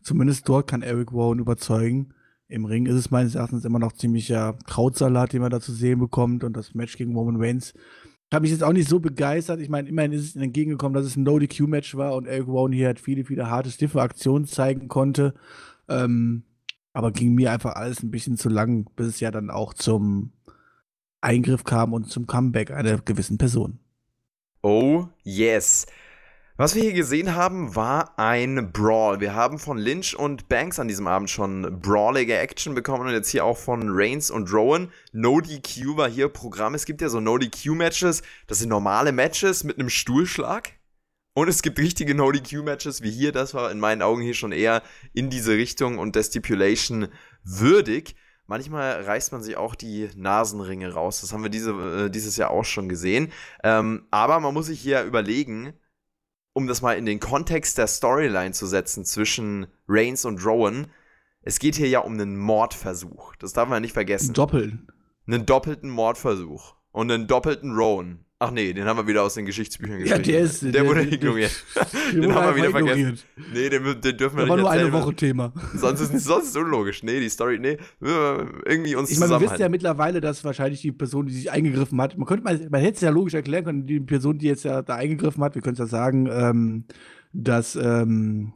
zumindest dort kann Eric Rowan überzeugen. Im Ring ist es meines Erachtens immer noch ziemlicher Krautsalat, den man da zu sehen bekommt. Und das Match gegen Roman Reigns habe ich jetzt auch nicht so begeistert. Ich meine, immerhin ist es entgegengekommen, dass es ein No-DQ-Match war und Eric Rowan hier halt viele, viele harte, stiffe Aktionen zeigen konnte. Ähm, aber ging mir einfach alles ein bisschen zu lang, bis es ja dann auch zum Eingriff kam und zum Comeback einer gewissen Person. Oh, yes. Was wir hier gesehen haben, war ein Brawl. Wir haben von Lynch und Banks an diesem Abend schon brawlige Action bekommen und jetzt hier auch von Reigns und Rowan. No DQ war hier Programm. Es gibt ja so No DQ Matches. Das sind normale Matches mit einem Stuhlschlag. Und es gibt richtige No-DQ-Matches, wie hier. Das war in meinen Augen hier schon eher in diese Richtung und der Stipulation würdig. Manchmal reißt man sich auch die Nasenringe raus. Das haben wir diese, äh, dieses Jahr auch schon gesehen. Ähm, aber man muss sich hier überlegen, um das mal in den Kontext der Storyline zu setzen zwischen Reigns und Rowan. Es geht hier ja um einen Mordversuch. Das darf man nicht vergessen. Doppeln. Einen doppelten Mordversuch. Und einen doppelten Rowan. Ach nee, den haben wir wieder aus den Geschichtsbüchern geschrieben. Ja, der ist. Der, der wurde der, ignoriert. Den, den haben wir wieder ignoriert. vergessen. Nee, den, den dürfen wir das nicht war nur eine Woche Thema. Sonst ist, ist unlogisch. Nee, die Story, nee, irgendwie uns Ich meine, wir wissen ja mittlerweile, dass wahrscheinlich die Person, die sich eingegriffen hat, man könnte man, man hätte es ja logisch erklären können, die Person, die jetzt ja da eingegriffen hat, wir können es ja sagen, ähm, dass, ähm,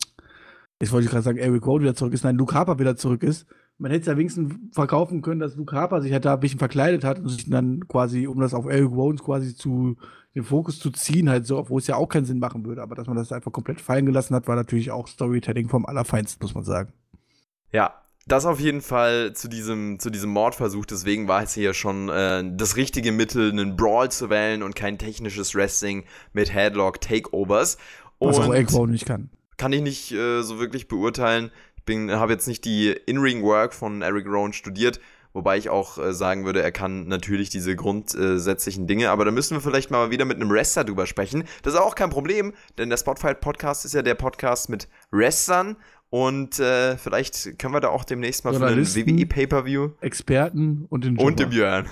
jetzt wollte ich gerade sagen, Eric Rowe wieder zurück ist, nein, Luke Harper wieder zurück ist man hätte es ja wenigstens verkaufen können, dass Luke Harper sich halt da ein bisschen verkleidet hat und sich dann quasi, um das auf Eric Rowan's quasi zu, den Fokus zu ziehen, halt so, obwohl es ja auch keinen Sinn machen würde. Aber dass man das einfach komplett fallen gelassen hat, war natürlich auch Storytelling vom Allerfeinsten, muss man sagen. Ja, das auf jeden Fall zu diesem, zu diesem Mordversuch. Deswegen war es hier schon äh, das richtige Mittel, einen Brawl zu wählen und kein technisches Wrestling mit Headlock-Takeovers. Was auch Eric Rowan nicht kann. Kann ich nicht äh, so wirklich beurteilen bin, habe jetzt nicht die In-Ring-Work von Eric Rowan studiert, wobei ich auch äh, sagen würde, er kann natürlich diese grundsätzlichen Dinge, aber da müssen wir vielleicht mal wieder mit einem Wrestler drüber sprechen. Das ist auch kein Problem, denn der Spotfight Podcast ist ja der Podcast mit Wrestlern und äh, vielleicht können wir da auch demnächst mal für einen WWE Pay-Per-View. Experten und den Jobber. Und den Björn.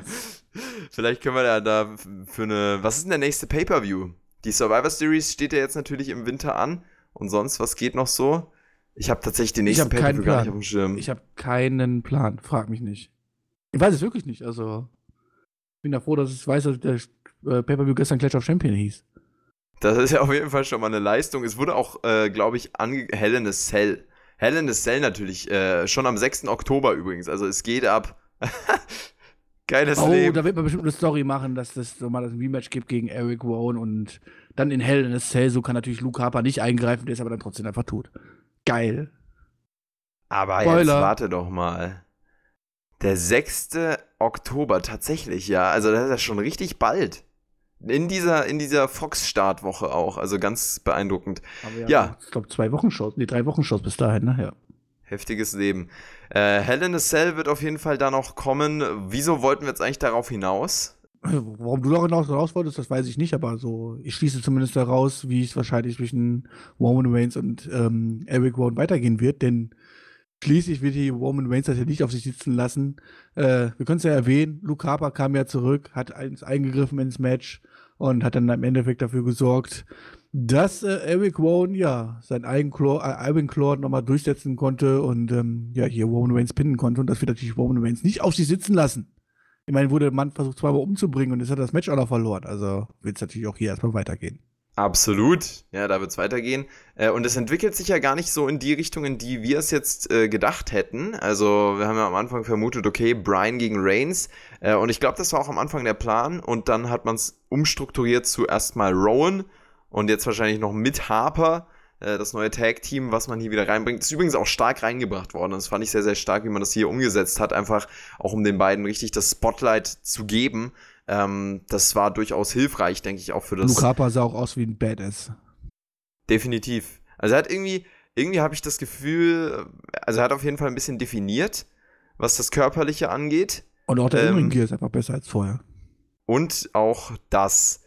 vielleicht können wir da, da für eine. Was ist denn der nächste Pay-Per-View? Die Survivor Series steht ja jetzt natürlich im Winter an. Und sonst, was geht noch so? Ich habe tatsächlich den nächsten pay per gar nicht auf dem Schirm. Ich habe keinen Plan. Frag mich nicht. Ich weiß es wirklich nicht. Also, ich bin ja froh, dass ich weiß, dass der äh, Pay-Per-View gestern Clash of Champion hieß. Das ist ja auf jeden Fall schon mal eine Leistung. Es wurde auch, äh, glaube ich, ange Hell in a Cell. Hell in a Cell natürlich, äh, schon am 6. Oktober übrigens. Also es geht ab. Geiles oh, Leben. da wird man bestimmt eine Story machen, dass es so mal das Rematch gibt gegen Eric Rowan und dann in Hell in a Cell. So kann natürlich Luke Harper nicht eingreifen, der ist aber dann trotzdem einfach tot. Geil. Aber Spoiler. jetzt warte doch mal. Der 6. Oktober, tatsächlich, ja. Also das ist ja schon richtig bald. In dieser, in dieser Fox-Startwoche auch. Also ganz beeindruckend. ja, ja. ich glaube, zwei Wochen Shows, nee, drei Wochen Shows bis dahin, ne? Ja. Heftiges Leben. Äh, Hell in a Cell wird auf jeden Fall da noch kommen. Wieso wollten wir jetzt eigentlich darauf hinaus? Warum du darauf hinaus wolltest, das weiß ich nicht, aber so, ich schließe zumindest daraus, wie es wahrscheinlich zwischen Roman Reigns und ähm, Eric Rowan weitergehen wird, denn schließlich wird die Roman Reigns das ja nicht auf sich sitzen lassen. Äh, wir können es ja erwähnen, Luke Harper kam ja zurück, hat eins eingegriffen ins Match und hat dann im Endeffekt dafür gesorgt, dass äh, Eric Rowan ja sein Iron Claw, äh, Iron Claw nochmal durchsetzen konnte und ähm, ja hier Roman Reigns pinnen konnte und das wird natürlich Roman Reigns nicht auf sich sitzen lassen. Ich meine, wurde Mann versucht zweimal umzubringen und jetzt hat das Match auch noch verloren. Also wird es natürlich auch hier erstmal weitergehen. Absolut, ja, da wird es weitergehen. Äh, und es entwickelt sich ja gar nicht so in die Richtung, in die wir es jetzt äh, gedacht hätten. Also, wir haben ja am Anfang vermutet, okay, Brian gegen Reigns. Äh, und ich glaube, das war auch am Anfang der Plan. Und dann hat man es umstrukturiert zu erstmal Rowan und jetzt wahrscheinlich noch mit Harper. Äh, das neue Tag-Team, was man hier wieder reinbringt. Ist übrigens auch stark reingebracht worden. Das fand ich sehr, sehr stark, wie man das hier umgesetzt hat. Einfach auch um den beiden richtig das Spotlight zu geben. Ähm, das war durchaus hilfreich, denke ich, auch für das. Luke Harper sah auch aus wie ein Badass. Definitiv. Also er hat irgendwie, irgendwie habe ich das Gefühl, also er hat auf jeden Fall ein bisschen definiert, was das Körperliche angeht. Und auch der ähm, Innenring ist einfach besser als vorher. Und auch das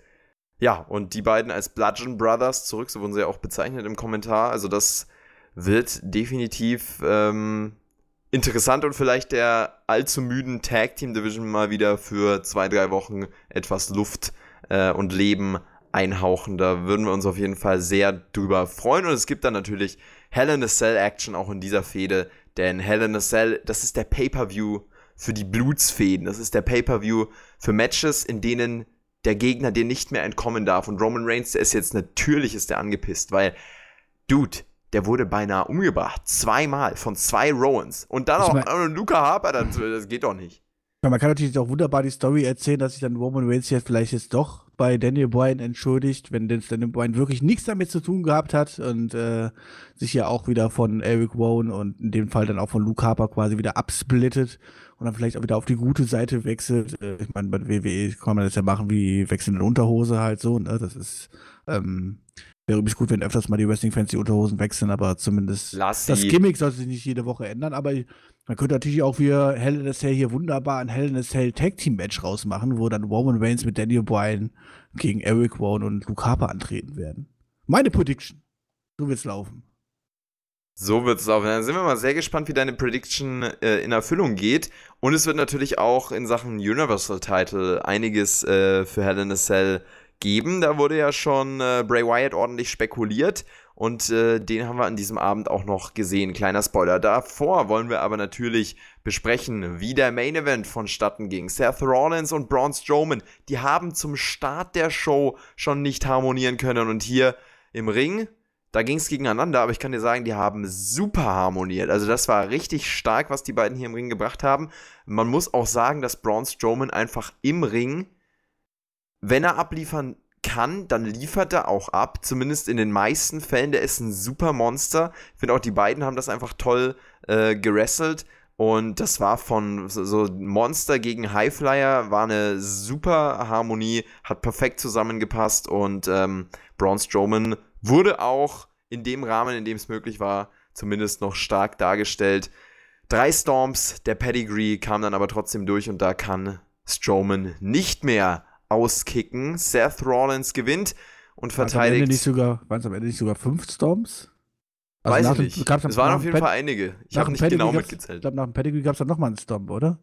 ja, und die beiden als Bludgeon Brothers zurück, so wurden sie ja auch bezeichnet im Kommentar. Also das wird definitiv ähm, interessant und vielleicht der allzu müden Tag Team Division mal wieder für zwei, drei Wochen etwas Luft äh, und Leben einhauchen. Da würden wir uns auf jeden Fall sehr drüber freuen. Und es gibt dann natürlich Hell in a Cell Action auch in dieser Fehde, denn Hell in a Cell, das ist der Pay-Per-View für die Blutsfäden. Das ist der Pay-Per-View für Matches, in denen der Gegner dir nicht mehr entkommen darf. Und Roman Reigns, der ist jetzt natürlich ist der angepisst, weil, Dude, der wurde beinahe umgebracht. Zweimal von zwei Rowans. Und dann ich auch mein, Luca Harper dazu. Das geht doch nicht. Man kann natürlich auch wunderbar die Story erzählen, dass sich dann Roman Reigns jetzt vielleicht jetzt doch bei Daniel Bryan entschuldigt, wenn Daniel Bryan wirklich nichts damit zu tun gehabt hat und äh, sich ja auch wieder von Eric Rowan und in dem Fall dann auch von Luke Harper quasi wieder absplittet und dann vielleicht auch wieder auf die gute Seite wechselt. Äh, ich meine, bei WWE kann man das ja machen wie wechseln in Unterhose halt so, ne? Das ist ähm, wäre übrigens gut, wenn öfters mal die Wrestling-Fans die Unterhosen wechseln, aber zumindest das. Gimmick sollte sich nicht jede Woche ändern, aber man könnte natürlich auch wie Hell in a Cell hier wunderbar ein Hell in a Cell Tag Team Match rausmachen, wo dann Roman Reigns mit Daniel Bryan gegen Eric Rowan und Luke Harper antreten werden. Meine Prediction. So wird's laufen. So wird es laufen. Dann sind wir mal sehr gespannt, wie deine Prediction äh, in Erfüllung geht. Und es wird natürlich auch in Sachen Universal Title einiges äh, für Hell in a Cell geben. Da wurde ja schon äh, Bray Wyatt ordentlich spekuliert. Und äh, den haben wir an diesem Abend auch noch gesehen. Kleiner Spoiler. Davor wollen wir aber natürlich besprechen, wie der Main Event vonstatten ging. Seth Rollins und Braun Strowman, die haben zum Start der Show schon nicht harmonieren können. Und hier im Ring, da ging es gegeneinander, aber ich kann dir sagen, die haben super harmoniert. Also das war richtig stark, was die beiden hier im Ring gebracht haben. Man muss auch sagen, dass Braun Strowman einfach im Ring, wenn er abliefern kann, dann liefert er auch ab. Zumindest in den meisten Fällen. Der ist ein super Monster. Ich finde auch, die beiden haben das einfach toll äh, gerasselt. Und das war von so, Monster gegen Highflyer, war eine super Harmonie, hat perfekt zusammengepasst und ähm, Braun Strowman wurde auch in dem Rahmen, in dem es möglich war, zumindest noch stark dargestellt. Drei Storms, der Pedigree kam dann aber trotzdem durch und da kann Strowman nicht mehr auskicken. Seth Rollins gewinnt und Waren's am Ende verteidigt. nicht sogar, waren es am Ende nicht sogar fünf Storms? Also Weiß ich dem- nicht. am- Es waren auf dem jeden Ped- Fall einige. Ich habe dem nicht genau Pedigree Ich mitgezählt. glaube, nach dem Pedigree gab es dann nochmal einen Stomp, oder?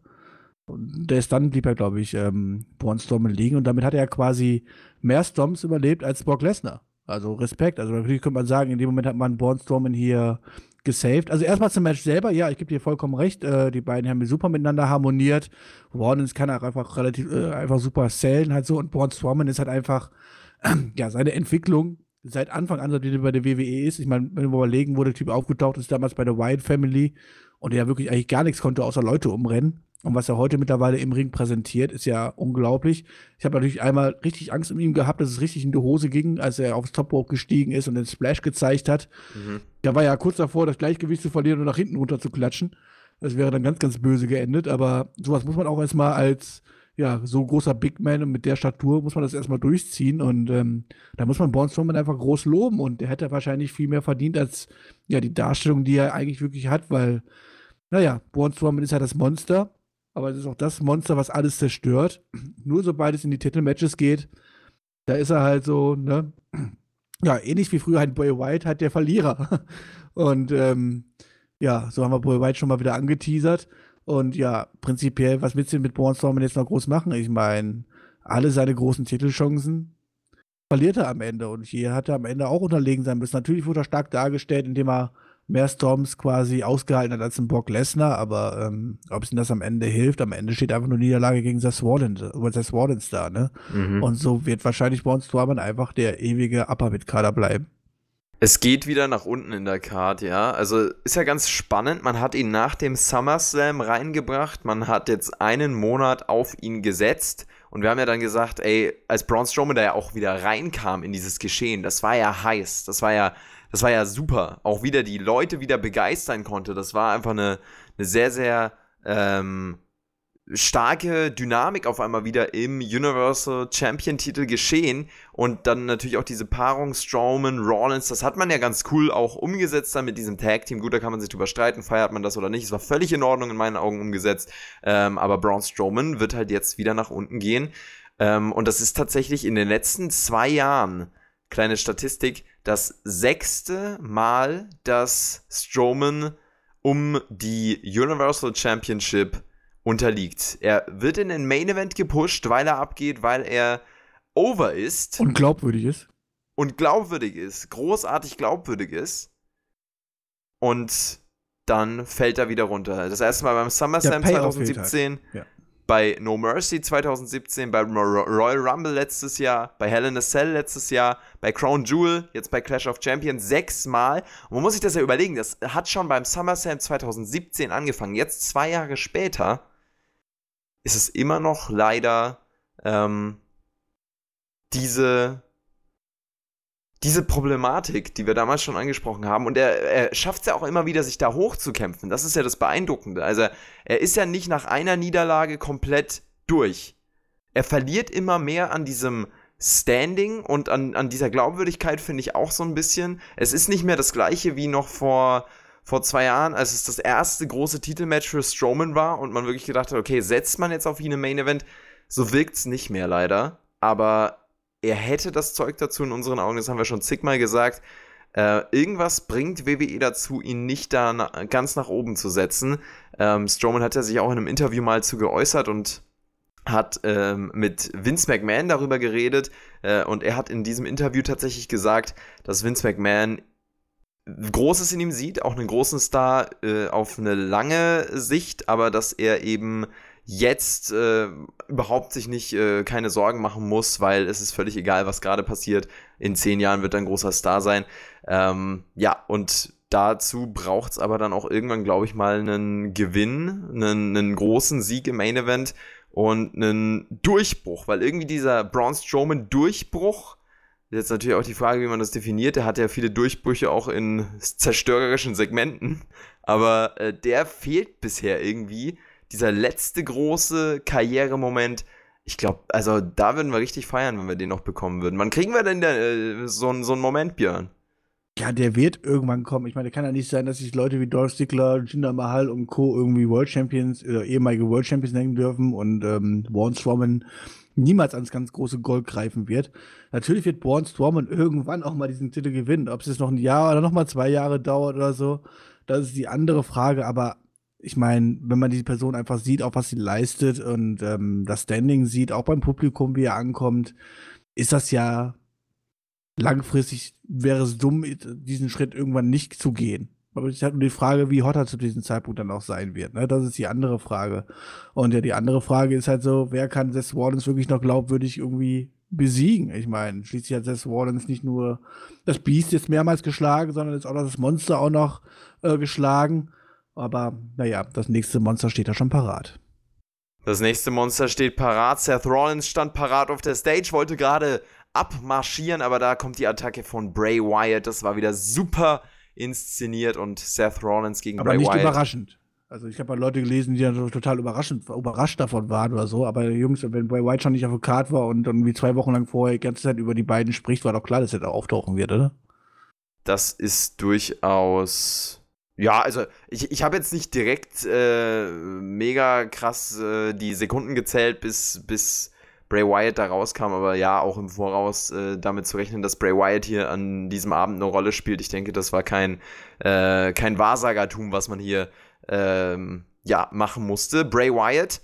Und der ist dann blieb er, glaube ich, ähm, Braun Strowman liegen und damit hat er quasi mehr Stomps überlebt als Brock Lesnar. Also Respekt. Also natürlich könnte man sagen, in dem Moment hat man Braun Strowman hier gesaved. Also erstmal zum Match selber, ja, ich gebe dir vollkommen recht. Äh, die beiden haben super miteinander harmoniert. Rollins kann auch einfach relativ äh, einfach super sellen halt so und Braun Strowman ist halt einfach ja seine Entwicklung seit Anfang an, seitdem er bei der WWE ist. Ich meine, wenn wir überlegen, wo der Typ aufgetaucht ist, damals bei der Wyatt Family und der wirklich eigentlich gar nichts konnte, außer Leute umrennen. Und was er heute mittlerweile im Ring präsentiert, ist ja unglaublich. Ich habe natürlich einmal richtig Angst um ihn gehabt, dass es richtig in die Hose ging, als er aufs Top gestiegen ist und den Splash gezeigt hat. Mhm. Da war ja kurz davor, das Gleichgewicht zu verlieren und nach hinten runter zu klatschen. Das wäre dann ganz, ganz böse geendet. Aber sowas muss man auch erstmal als ja, so großer Big Man und mit der Statur muss man das erstmal durchziehen. Und ähm, da muss man Braun Strowman einfach groß loben. Und der hätte wahrscheinlich viel mehr verdient als ja, die Darstellung, die er eigentlich wirklich hat, weil, naja, Braun Strowman ist ja das Monster. Aber es ist auch das Monster, was alles zerstört. Nur sobald es in die Titelmatches geht, da ist er halt so, ne? Ja, ähnlich wie früher halt Bray White, halt der Verlierer. Und ähm, ja, so haben wir Bray White schon mal wieder angeteasert. Und ja, prinzipiell, was willst du mit Braun Strowman jetzt noch groß machen? Ich meine, alle seine großen Titelchancen verliert er am Ende. Und hier hat er am Ende auch unterlegen sein müssen. Natürlich wurde er stark dargestellt, indem er mehr Storms quasi ausgehalten hat als ein Brock Lesnar, aber ähm, ob es ihm das am Ende hilft, am Ende steht einfach nur Niederlage gegen Seth Rollins, äh, Seth Rollins da, ne? Mhm. Und so wird wahrscheinlich Braun Strowman einfach der ewige Upper Kader bleiben. Es geht wieder nach unten in der Card, ja. Also ist ja ganz spannend. Man hat ihn nach dem SummerSlam reingebracht. Man hat jetzt einen Monat auf ihn gesetzt. Und wir haben ja dann gesagt, ey, als Braun Strowman da ja auch wieder reinkam in dieses Geschehen, das war ja heiß. Das war ja, das war ja super. Auch wieder die Leute wieder begeistern konnte. Das war einfach eine, eine sehr, sehr ähm, starke Dynamik auf einmal wieder im Universal Champion Titel geschehen und dann natürlich auch diese Paarung Strowman, Rollins, das hat man ja ganz cool auch umgesetzt dann mit diesem Tag Team. Gut, da kann man sich drüber streiten, feiert man das oder nicht. Es war völlig in Ordnung in meinen Augen umgesetzt, ähm, aber Braun Strowman wird halt jetzt wieder nach unten gehen ähm, und das ist tatsächlich in den letzten zwei Jahren kleine Statistik das sechste Mal, dass Strowman um die Universal Championship unterliegt. Er wird in den Main Event gepusht, weil er abgeht, weil er over ist Und glaubwürdig ist. und glaubwürdig ist, großartig glaubwürdig ist. Und dann fällt er wieder runter. Das erste Mal beim SummerSlam Der Payoff 2017, Ja. bei No Mercy 2017, bei Ro- Royal Rumble letztes Jahr, bei Hell in a Cell letztes Jahr, bei Crown Jewel, jetzt bei Clash of Champions sechsmal. Und man muss sich das ja überlegen, das hat schon beim SummerSlam 2017 angefangen. Jetzt zwei Jahre später ist es immer noch leider ähm, diese, diese Problematik, die wir damals schon angesprochen haben. Und er, er schafft es ja auch immer wieder, sich da hochzukämpfen. Das ist ja das Beeindruckende. Also er ist ja nicht nach einer Niederlage komplett durch. Er verliert immer mehr an diesem Standing und an, an dieser Glaubwürdigkeit, finde ich auch so ein bisschen. Es ist nicht mehr das gleiche wie noch vor, vor zwei Jahren, als es das erste große Titelmatch für Strowman war und man wirklich gedacht hat, okay, setzt man jetzt auf ihn im Main Event? So wirkt es nicht mehr leider. Aber er hätte das Zeug dazu in unseren Augen, das haben wir schon zigmal gesagt. Äh, irgendwas bringt WWE dazu, ihn nicht da na ganz nach oben zu setzen. Ähm, Strowman hat ja sich auch in einem Interview mal zu geäußert und hat ähm, mit Vince McMahon darüber geredet äh, und er hat in diesem Interview tatsächlich gesagt, dass Vince McMahon Großes in ihm sieht, auch einen großen Star äh, auf eine lange Sicht, aber dass er eben jetzt äh, überhaupt sich nicht äh, keine Sorgen machen muss, weil es ist völlig egal, was gerade passiert. In zehn Jahren wird er ein großer Star sein. Ähm, ja, und dazu braucht es aber dann auch irgendwann, glaube ich, mal einen Gewinn, einen, einen großen Sieg im Main Event und einen Durchbruch, weil irgendwie dieser Braun Strowman Durchbruch Jetzt natürlich auch die Frage, wie man das definiert. Der hat ja viele Durchbrüche auch in zerstörerischen Segmenten. Aber äh, der fehlt bisher irgendwie dieser letzte große Karrieremoment, ich glaube, also da würden wir richtig feiern, wenn wir den noch bekommen würden. Wann kriegen wir denn der, äh, so, so einen Moment, Björn? Ja, der wird irgendwann kommen. Ich meine, kann ja nicht sein, dass sich Leute wie Dolph Ziggler, Jinder Mahal und Co. irgendwie World Champions oder ehemalige World Champions nennen dürfen und ähm, Braun Strowman niemals ans ganz große Gold greifen wird. Natürlich wird Braun Strowman irgendwann auch mal diesen Titel gewinnen. Ob es jetzt noch ein Jahr oder noch mal zwei Jahre dauert oder so, das ist die andere Frage. Aber ich meine, wenn man die Person einfach sieht, auch was sie leistet und ähm, das Standing sieht, auch beim Publikum, wie er ankommt, ist das ja langfristig wäre es dumm, diesen Schritt irgendwann nicht zu gehen. Aber es ist halt nur die Frage, wie hot er zu diesem Zeitpunkt dann auch sein wird. Ne? Das ist die andere Frage. Und ja, die andere Frage ist halt so, wer kann Seth Rollins wirklich noch glaubwürdig irgendwie besiegen? Ich meine, schließlich hat Seth Rollins nicht nur das Biest jetzt mehrmals geschlagen, sondern jetzt auch noch das Monster auch noch äh, geschlagen. Aber naja, das nächste Monster steht da schon parat. Das nächste Monster steht parat. Seth Rollins stand parat auf der Stage, wollte gerade abmarschieren, aber da kommt die Attacke von Bray Wyatt. Das war wieder super inszeniert und Seth Rollins gegen aber Bray nicht Wyatt. überraschend. Also ich habe mal Leute gelesen, die dann total überraschend, überrascht davon waren oder so. Aber Jungs, wenn Bray Wyatt schon nicht auf der Karte war und dann wie zwei Wochen lang vorher die ganze Zeit über die beiden spricht, war doch klar, dass er da auftauchen wird, oder? Das ist durchaus ja, also ich, ich habe jetzt nicht direkt äh, mega krass äh, die Sekunden gezählt, bis, bis Bray Wyatt da rauskam, aber ja, auch im Voraus äh, damit zu rechnen, dass Bray Wyatt hier an diesem Abend eine Rolle spielt. Ich denke, das war kein, äh, kein Wahrsagertum, was man hier ähm, ja, machen musste. Bray Wyatt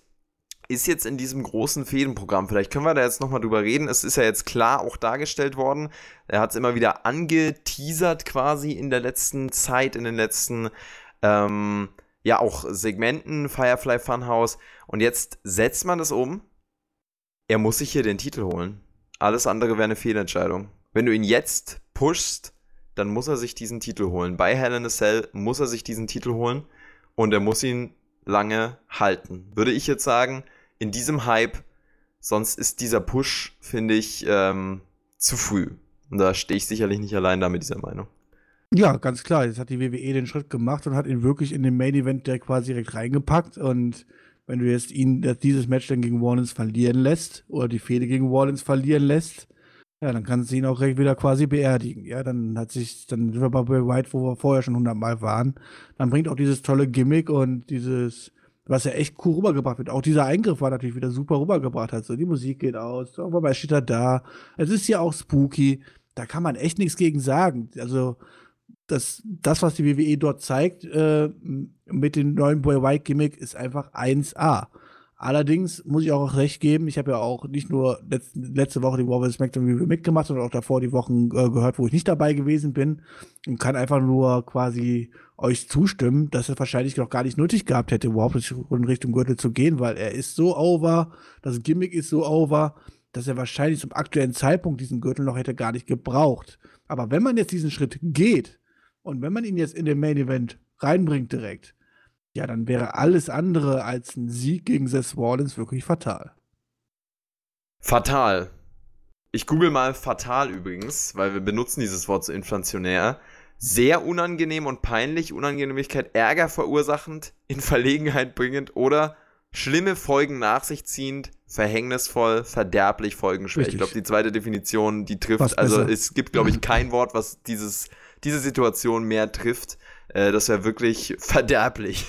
ist jetzt in diesem großen Fädenprogramm. Vielleicht können wir da jetzt nochmal drüber reden. Es ist ja jetzt klar auch dargestellt worden. Er hat es immer wieder angeteasert quasi in der letzten Zeit, in den letzten, ähm, ja, auch Segmenten, Firefly Funhouse. Und jetzt setzt man das um. Er muss sich hier den Titel holen. Alles andere wäre eine Fehlentscheidung. Wenn du ihn jetzt pushst, dann muss er sich diesen Titel holen. Bei Hell in a Cell muss er sich diesen Titel holen und er muss ihn lange halten. Würde ich jetzt sagen, in diesem Hype, sonst ist dieser Push, finde ich, ähm, zu früh. Und da stehe ich sicherlich nicht allein da mit dieser Meinung. Ja, ganz klar. Jetzt hat die WWE den Schritt gemacht und hat ihn wirklich in den Main Event direkt quasi direkt reingepackt. Und wenn du jetzt ihn dieses Match dann gegen Wallens verlieren lässt oder die Fehde gegen Wallens verlieren lässt, ja, dann kannst du ihn auch direkt wieder quasi beerdigen. Ja, dann hat sich, dann sind wir bei White, wo wir vorher schon hundertmal waren. Dann bringt auch dieses tolle Gimmick und dieses, was ja echt cool rübergebracht wird. Auch dieser Eingriff war natürlich wieder super rübergebracht. Also die Musik geht aus, wobei steht er da. Es ist ja auch spooky. Da kann man echt nichts gegen sagen. Also das, das was die WWE dort zeigt äh, mit dem neuen Bray White Gimmick, ist einfach 1A. Allerdings muss ich auch recht geben, ich habe ja auch nicht nur letzte, letzte Woche die Woche SmackDown Review mitgemacht, sondern auch davor die Wochen äh, gehört, wo ich nicht dabei gewesen bin und kann einfach nur quasi euch zustimmen, dass er wahrscheinlich noch gar nicht nötig gehabt hätte, überhaupt in Richtung Gürtel zu gehen, weil er ist so over, das Gimmick ist so over, dass er wahrscheinlich zum aktuellen Zeitpunkt diesen Gürtel noch hätte gar nicht gebraucht. Aber wenn man jetzt diesen Schritt geht und wenn man ihn jetzt in den Main Event reinbringt direkt, ja, dann wäre alles andere als ein Sieg gegen Seth Rollins wirklich fatal. Fatal. ich google mal fatal übrigens, weil wir benutzen dieses Wort so inflationär. Sehr unangenehm und peinlich, Unangenehmigkeit, Ärger verursachend, in Verlegenheit bringend oder schlimme Folgen nach sich ziehend, verhängnisvoll, verderblich, folgenschwer. Ich glaube, die zweite Definition, die trifft, also es gibt, glaube ich, kein Wort, was dieses, diese Situation mehr trifft. Äh, das wäre wirklich verderblich.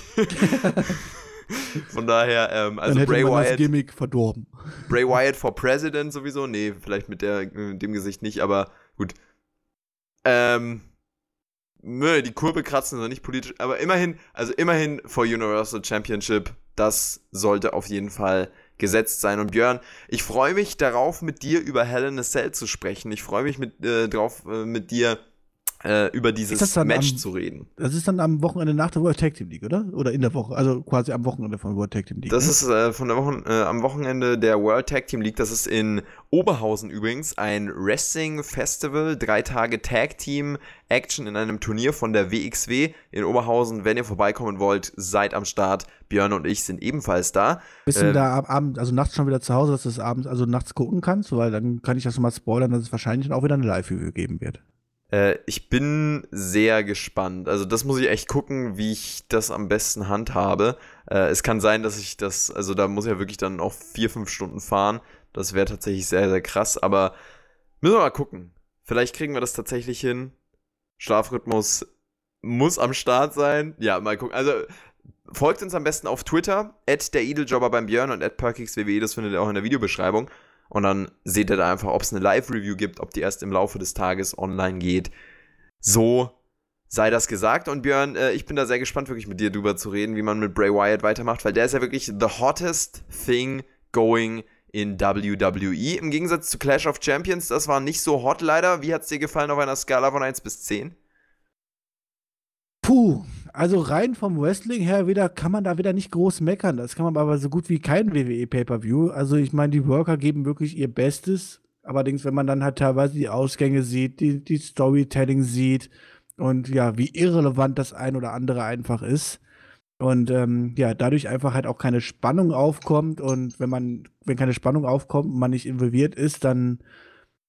Von daher, ähm, also Dann Bray Wyatt. Das Gimmick verdorben. Bray Wyatt for President sowieso. Nee, vielleicht mit, der, mit dem Gesicht nicht, aber gut. Ähm, nö, die Kurve kratzen ist nicht politisch, aber immerhin, also immerhin for Universal Championship, das sollte auf jeden Fall gesetzt sein. Und Björn, ich freue mich darauf, mit dir über Hell in a Cell zu sprechen. Ich freue mich mit, äh, darauf, äh, mit dir äh, über dieses Match am, zu reden. Das ist dann am Wochenende nach der World Tag Team League, oder? Oder in der Woche, also quasi am Wochenende von World Tag Team League. Das ne? ist äh, von der Wochen, äh, am Wochenende der World Tag Team League. Das ist in Oberhausen übrigens ein Wrestling Festival, drei Tage Tag Team Action in einem Turnier von der WXW in Oberhausen. Wenn ihr vorbeikommen wollt, seid am Start. Björn und ich sind ebenfalls da. Bist du ähm, da abends, also nachts schon wieder zu Hause, dass du es abends, also nachts gucken kannst? Weil dann kann ich das mal spoilern, dass es wahrscheinlich dann auch wieder eine Live-Review geben wird. Äh, ich bin sehr gespannt. Also das muss ich echt gucken, wie ich das am besten handhabe. Äh, es kann sein, dass ich das, also da muss ich ja wirklich dann auch vier, fünf Stunden fahren. Das wäre tatsächlich sehr, sehr krass. Aber müssen wir mal gucken. Vielleicht kriegen wir das tatsächlich hin. Schlafrhythmus muss am Start sein. Ja, mal gucken. Also folgt uns am besten auf Twitter, at der Edeljobber beim Björn und at PerkixWWE, das findet ihr auch in der Videobeschreibung. Und dann seht ihr da einfach, ob es eine Live-Review gibt, ob die erst im Laufe des Tages online geht. So sei das gesagt. Und Björn, äh, ich bin da sehr gespannt, wirklich mit dir drüber zu reden, wie man mit Bray Wyatt weitermacht, weil der ist ja wirklich the hottest thing going in WWE. Im Gegensatz zu Clash of Champions, das war nicht so hot leider. Wie hat es dir gefallen auf einer Skala von 1 bis 10? Puh, also rein vom Wrestling her wieder kann man da wieder nicht groß meckern. Das kann man aber so gut wie kein WWE Pay-per-View. Also ich meine, die Worker geben wirklich ihr Bestes. Allerdings, wenn man dann halt teilweise die Ausgänge sieht, die, die Storytelling sieht und ja, wie irrelevant das ein oder andere einfach ist. Und ähm, ja, dadurch einfach halt auch keine Spannung aufkommt. Und wenn man, wenn keine Spannung aufkommt und man nicht involviert ist, dann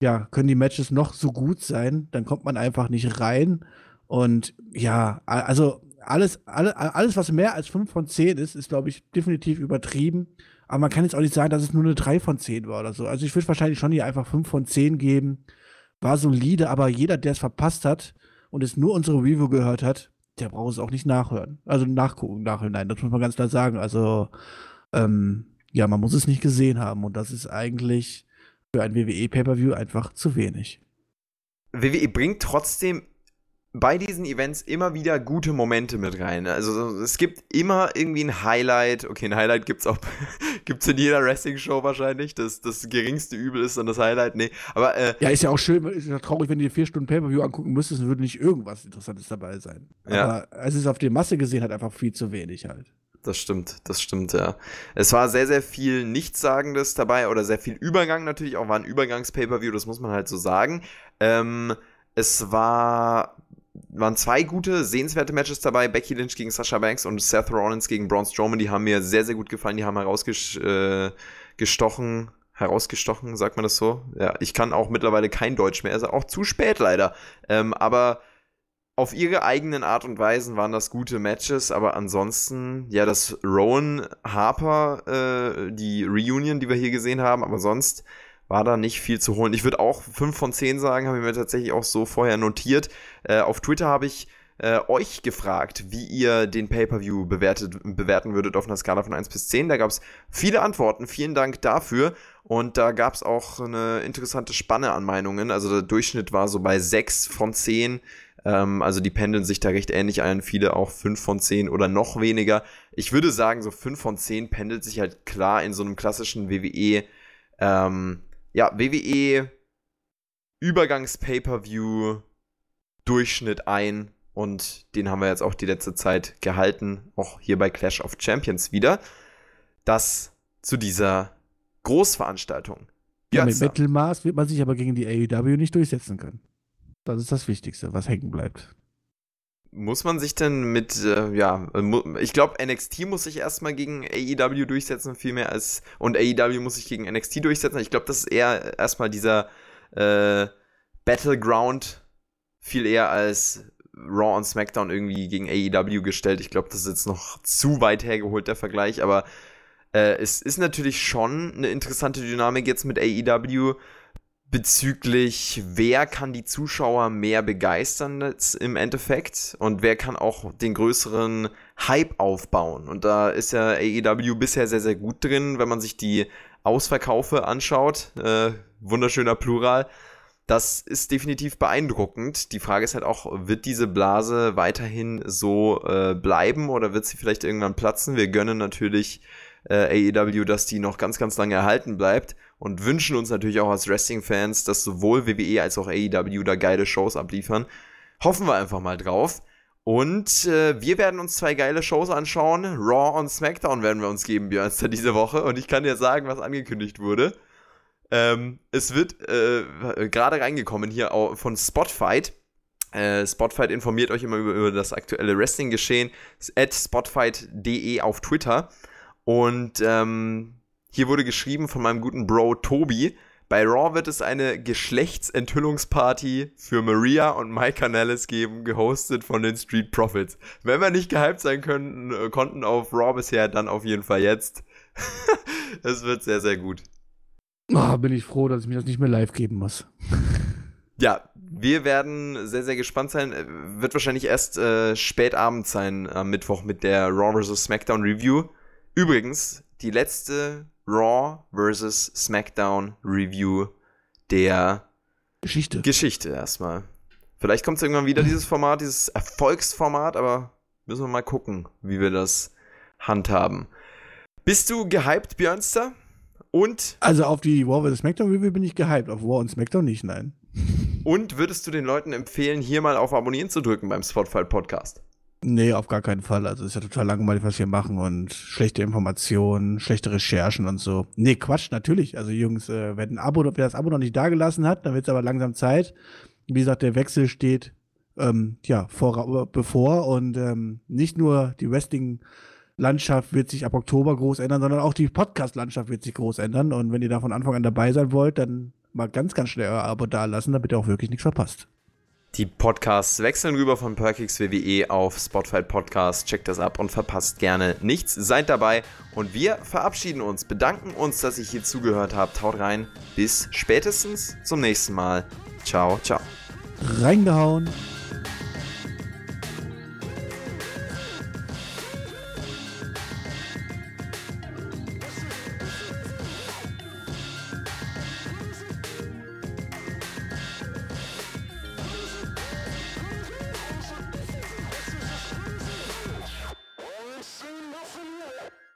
ja, können die Matches noch so gut sein, dann kommt man einfach nicht rein. Und ja, also alles, alle, alles, was mehr als 5 von 10 ist, ist, glaube ich, definitiv übertrieben. Aber man kann jetzt auch nicht sagen, dass es nur eine 3 von 10 war oder so. Also ich würde wahrscheinlich schon hier einfach 5 von 10 geben. War solide, aber jeder, der es verpasst hat und es nur unsere Review gehört hat, der braucht es auch nicht nachhören. Also nachgucken, nachhinein. Das muss man ganz klar sagen. Also, ähm, ja, man muss es nicht gesehen haben. Und das ist eigentlich für ein WWE-Pay-Per-View einfach zu wenig. WWE bringt trotzdem bei diesen Events immer wieder gute Momente mit rein. Also es gibt immer irgendwie ein Highlight. Okay, ein Highlight gibt es auch gibt's in jeder Wrestling-Show wahrscheinlich. Das, das geringste Übel ist dann das Highlight. Nee, aber äh, Ja, ist ja auch schön, ist ja traurig, wenn du dir vier Stunden Pay-Per-View angucken müsstest, würde nicht irgendwas Interessantes dabei sein. Ja. Aber als es auf die Masse gesehen hat, einfach viel zu wenig halt. Das stimmt, das stimmt, ja. Es war sehr, sehr viel Nichtssagendes dabei oder sehr viel Übergang natürlich, auch war ein Übergangs-Pay-Per-View, das muss man halt so sagen. Ähm, es war waren zwei gute, sehenswerte Matches dabei. Becky Lynch gegen Sasha Banks und Seth Rollins gegen Braun Strowman. Die haben mir sehr, sehr gut gefallen. Die haben herausgestochen. Äh, herausgestochen, sagt man das so? Ja, ich kann auch mittlerweile kein Deutsch mehr. Also auch zu spät leider. Ähm, aber auf ihre eigenen Art und Weisen waren das gute Matches, aber ansonsten, ja, das Rowan Harper, äh, die Reunion, die wir hier gesehen haben, aber sonst war da nicht viel zu holen. Ich würde auch 5 von 10 sagen, habe ich mir tatsächlich auch so vorher notiert. Äh, auf Twitter habe ich äh, euch gefragt, wie ihr den Pay-Per-View bewerten würdet auf einer Skala von 1 bis 10. Da gab es viele Antworten. Vielen Dank dafür. Und da gab es auch eine interessante Spanne an Meinungen. Also der Durchschnitt war so bei 6 von 10. Ähm, also die pendeln sich da recht ähnlich ein. Viele auch 5 von 10 oder noch weniger. Ich würde sagen, so 5 von 10 pendelt sich halt klar in so einem klassischen WWE ähm, ja, WWE Übergangs-Pay-Per-View Durchschnitt ein und den haben wir jetzt auch die letzte Zeit gehalten, auch hier bei Clash of Champions wieder. Das zu dieser Großveranstaltung. Ja, mit Mittelmaß wird man sich aber gegen die AEW nicht durchsetzen können. Das ist das Wichtigste, was hängen bleibt. Muss man sich denn mit, äh, ja, ich glaube, NXT muss sich erstmal gegen AEW durchsetzen, viel mehr als, und AEW muss sich gegen NXT durchsetzen. Ich glaube, das ist eher erstmal dieser äh, Battleground viel eher als Raw und SmackDown irgendwie gegen AEW gestellt. Ich glaube, das ist jetzt noch zu weit hergeholt, der Vergleich, aber äh, es ist natürlich schon eine interessante Dynamik jetzt mit AEW bezüglich, wer kann die Zuschauer mehr begeistern im Endeffekt und wer kann auch den größeren Hype aufbauen. Und da ist ja AEW bisher sehr, sehr gut drin, wenn man sich die Ausverkaufe anschaut. Äh, wunderschöner Plural. Das ist definitiv beeindruckend. Die Frage ist halt auch, wird diese Blase weiterhin so äh, bleiben oder wird sie vielleicht irgendwann platzen? Wir gönnen natürlich äh, AEW, dass die noch ganz, ganz lange erhalten bleibt und wünschen uns natürlich auch als Wrestling-Fans, dass sowohl WWE als auch AEW da geile Shows abliefern. Hoffen wir einfach mal drauf. Und äh, wir werden uns zwei geile Shows anschauen. Raw und SmackDown werden wir uns geben, Björnster, diese Woche. Und ich kann dir sagen, was angekündigt wurde. Ähm, es wird äh, gerade reingekommen hier von Spotfight. Äh, Spotfight informiert euch immer über, über das aktuelle Wrestling-Geschehen. At spotfight.de auf Twitter. Und ähm, hier wurde geschrieben von meinem guten Bro Tobi. Bei Raw wird es eine Geschlechtsenthüllungsparty für Maria und Mike Canellis geben, gehostet von den Street Profits. Wenn wir nicht gehypt sein können, äh, konnten auf Raw bisher, dann auf jeden Fall jetzt. es wird sehr, sehr gut. Oh, bin ich froh, dass ich mir das nicht mehr live geben muss. Ja, wir werden sehr, sehr gespannt sein. Äh, wird wahrscheinlich erst äh, spät Abend sein am Mittwoch mit der Raw vs. SmackDown Review. Übrigens, die letzte Raw vs. SmackDown Review der Geschichte. Geschichte erstmal. Vielleicht kommt es irgendwann wieder, dieses Format, dieses Erfolgsformat, aber müssen wir mal gucken, wie wir das handhaben. Bist du gehypt, Björnster? Und? Also auf die War vs. SmackDown Review bin ich gehypt, auf War und SmackDown nicht, nein. Und würdest du den Leuten empfehlen, hier mal auf Abonnieren zu drücken beim Spotify Podcast? Nee, auf gar keinen Fall. Also ist ja total langweilig, was wir machen und schlechte Informationen, schlechte Recherchen und so. Nee, Quatsch, natürlich. Also Jungs, äh, wer, ein Abo, wer das Abo noch nicht dagelassen hat, dann wird es aber langsam Zeit. Wie gesagt, der Wechsel steht ähm, ja vor, bevor und ähm, nicht nur die Wrestling Landschaft wird sich ab Oktober groß ändern, sondern auch die Podcast-Landschaft wird sich groß ändern. Und wenn ihr da von Anfang an dabei sein wollt, dann mal ganz, ganz schnell euer Abo da lassen, damit ihr auch wirklich nichts verpasst. Die Podcasts wechseln rüber von Perkix WWE auf Spotify Podcast. Checkt das ab und verpasst gerne nichts. Seid dabei und wir verabschieden uns, bedanken uns, dass ihr hier zugehört habt. Haut rein. Bis spätestens zum nächsten Mal. Ciao, ciao. Reingehauen.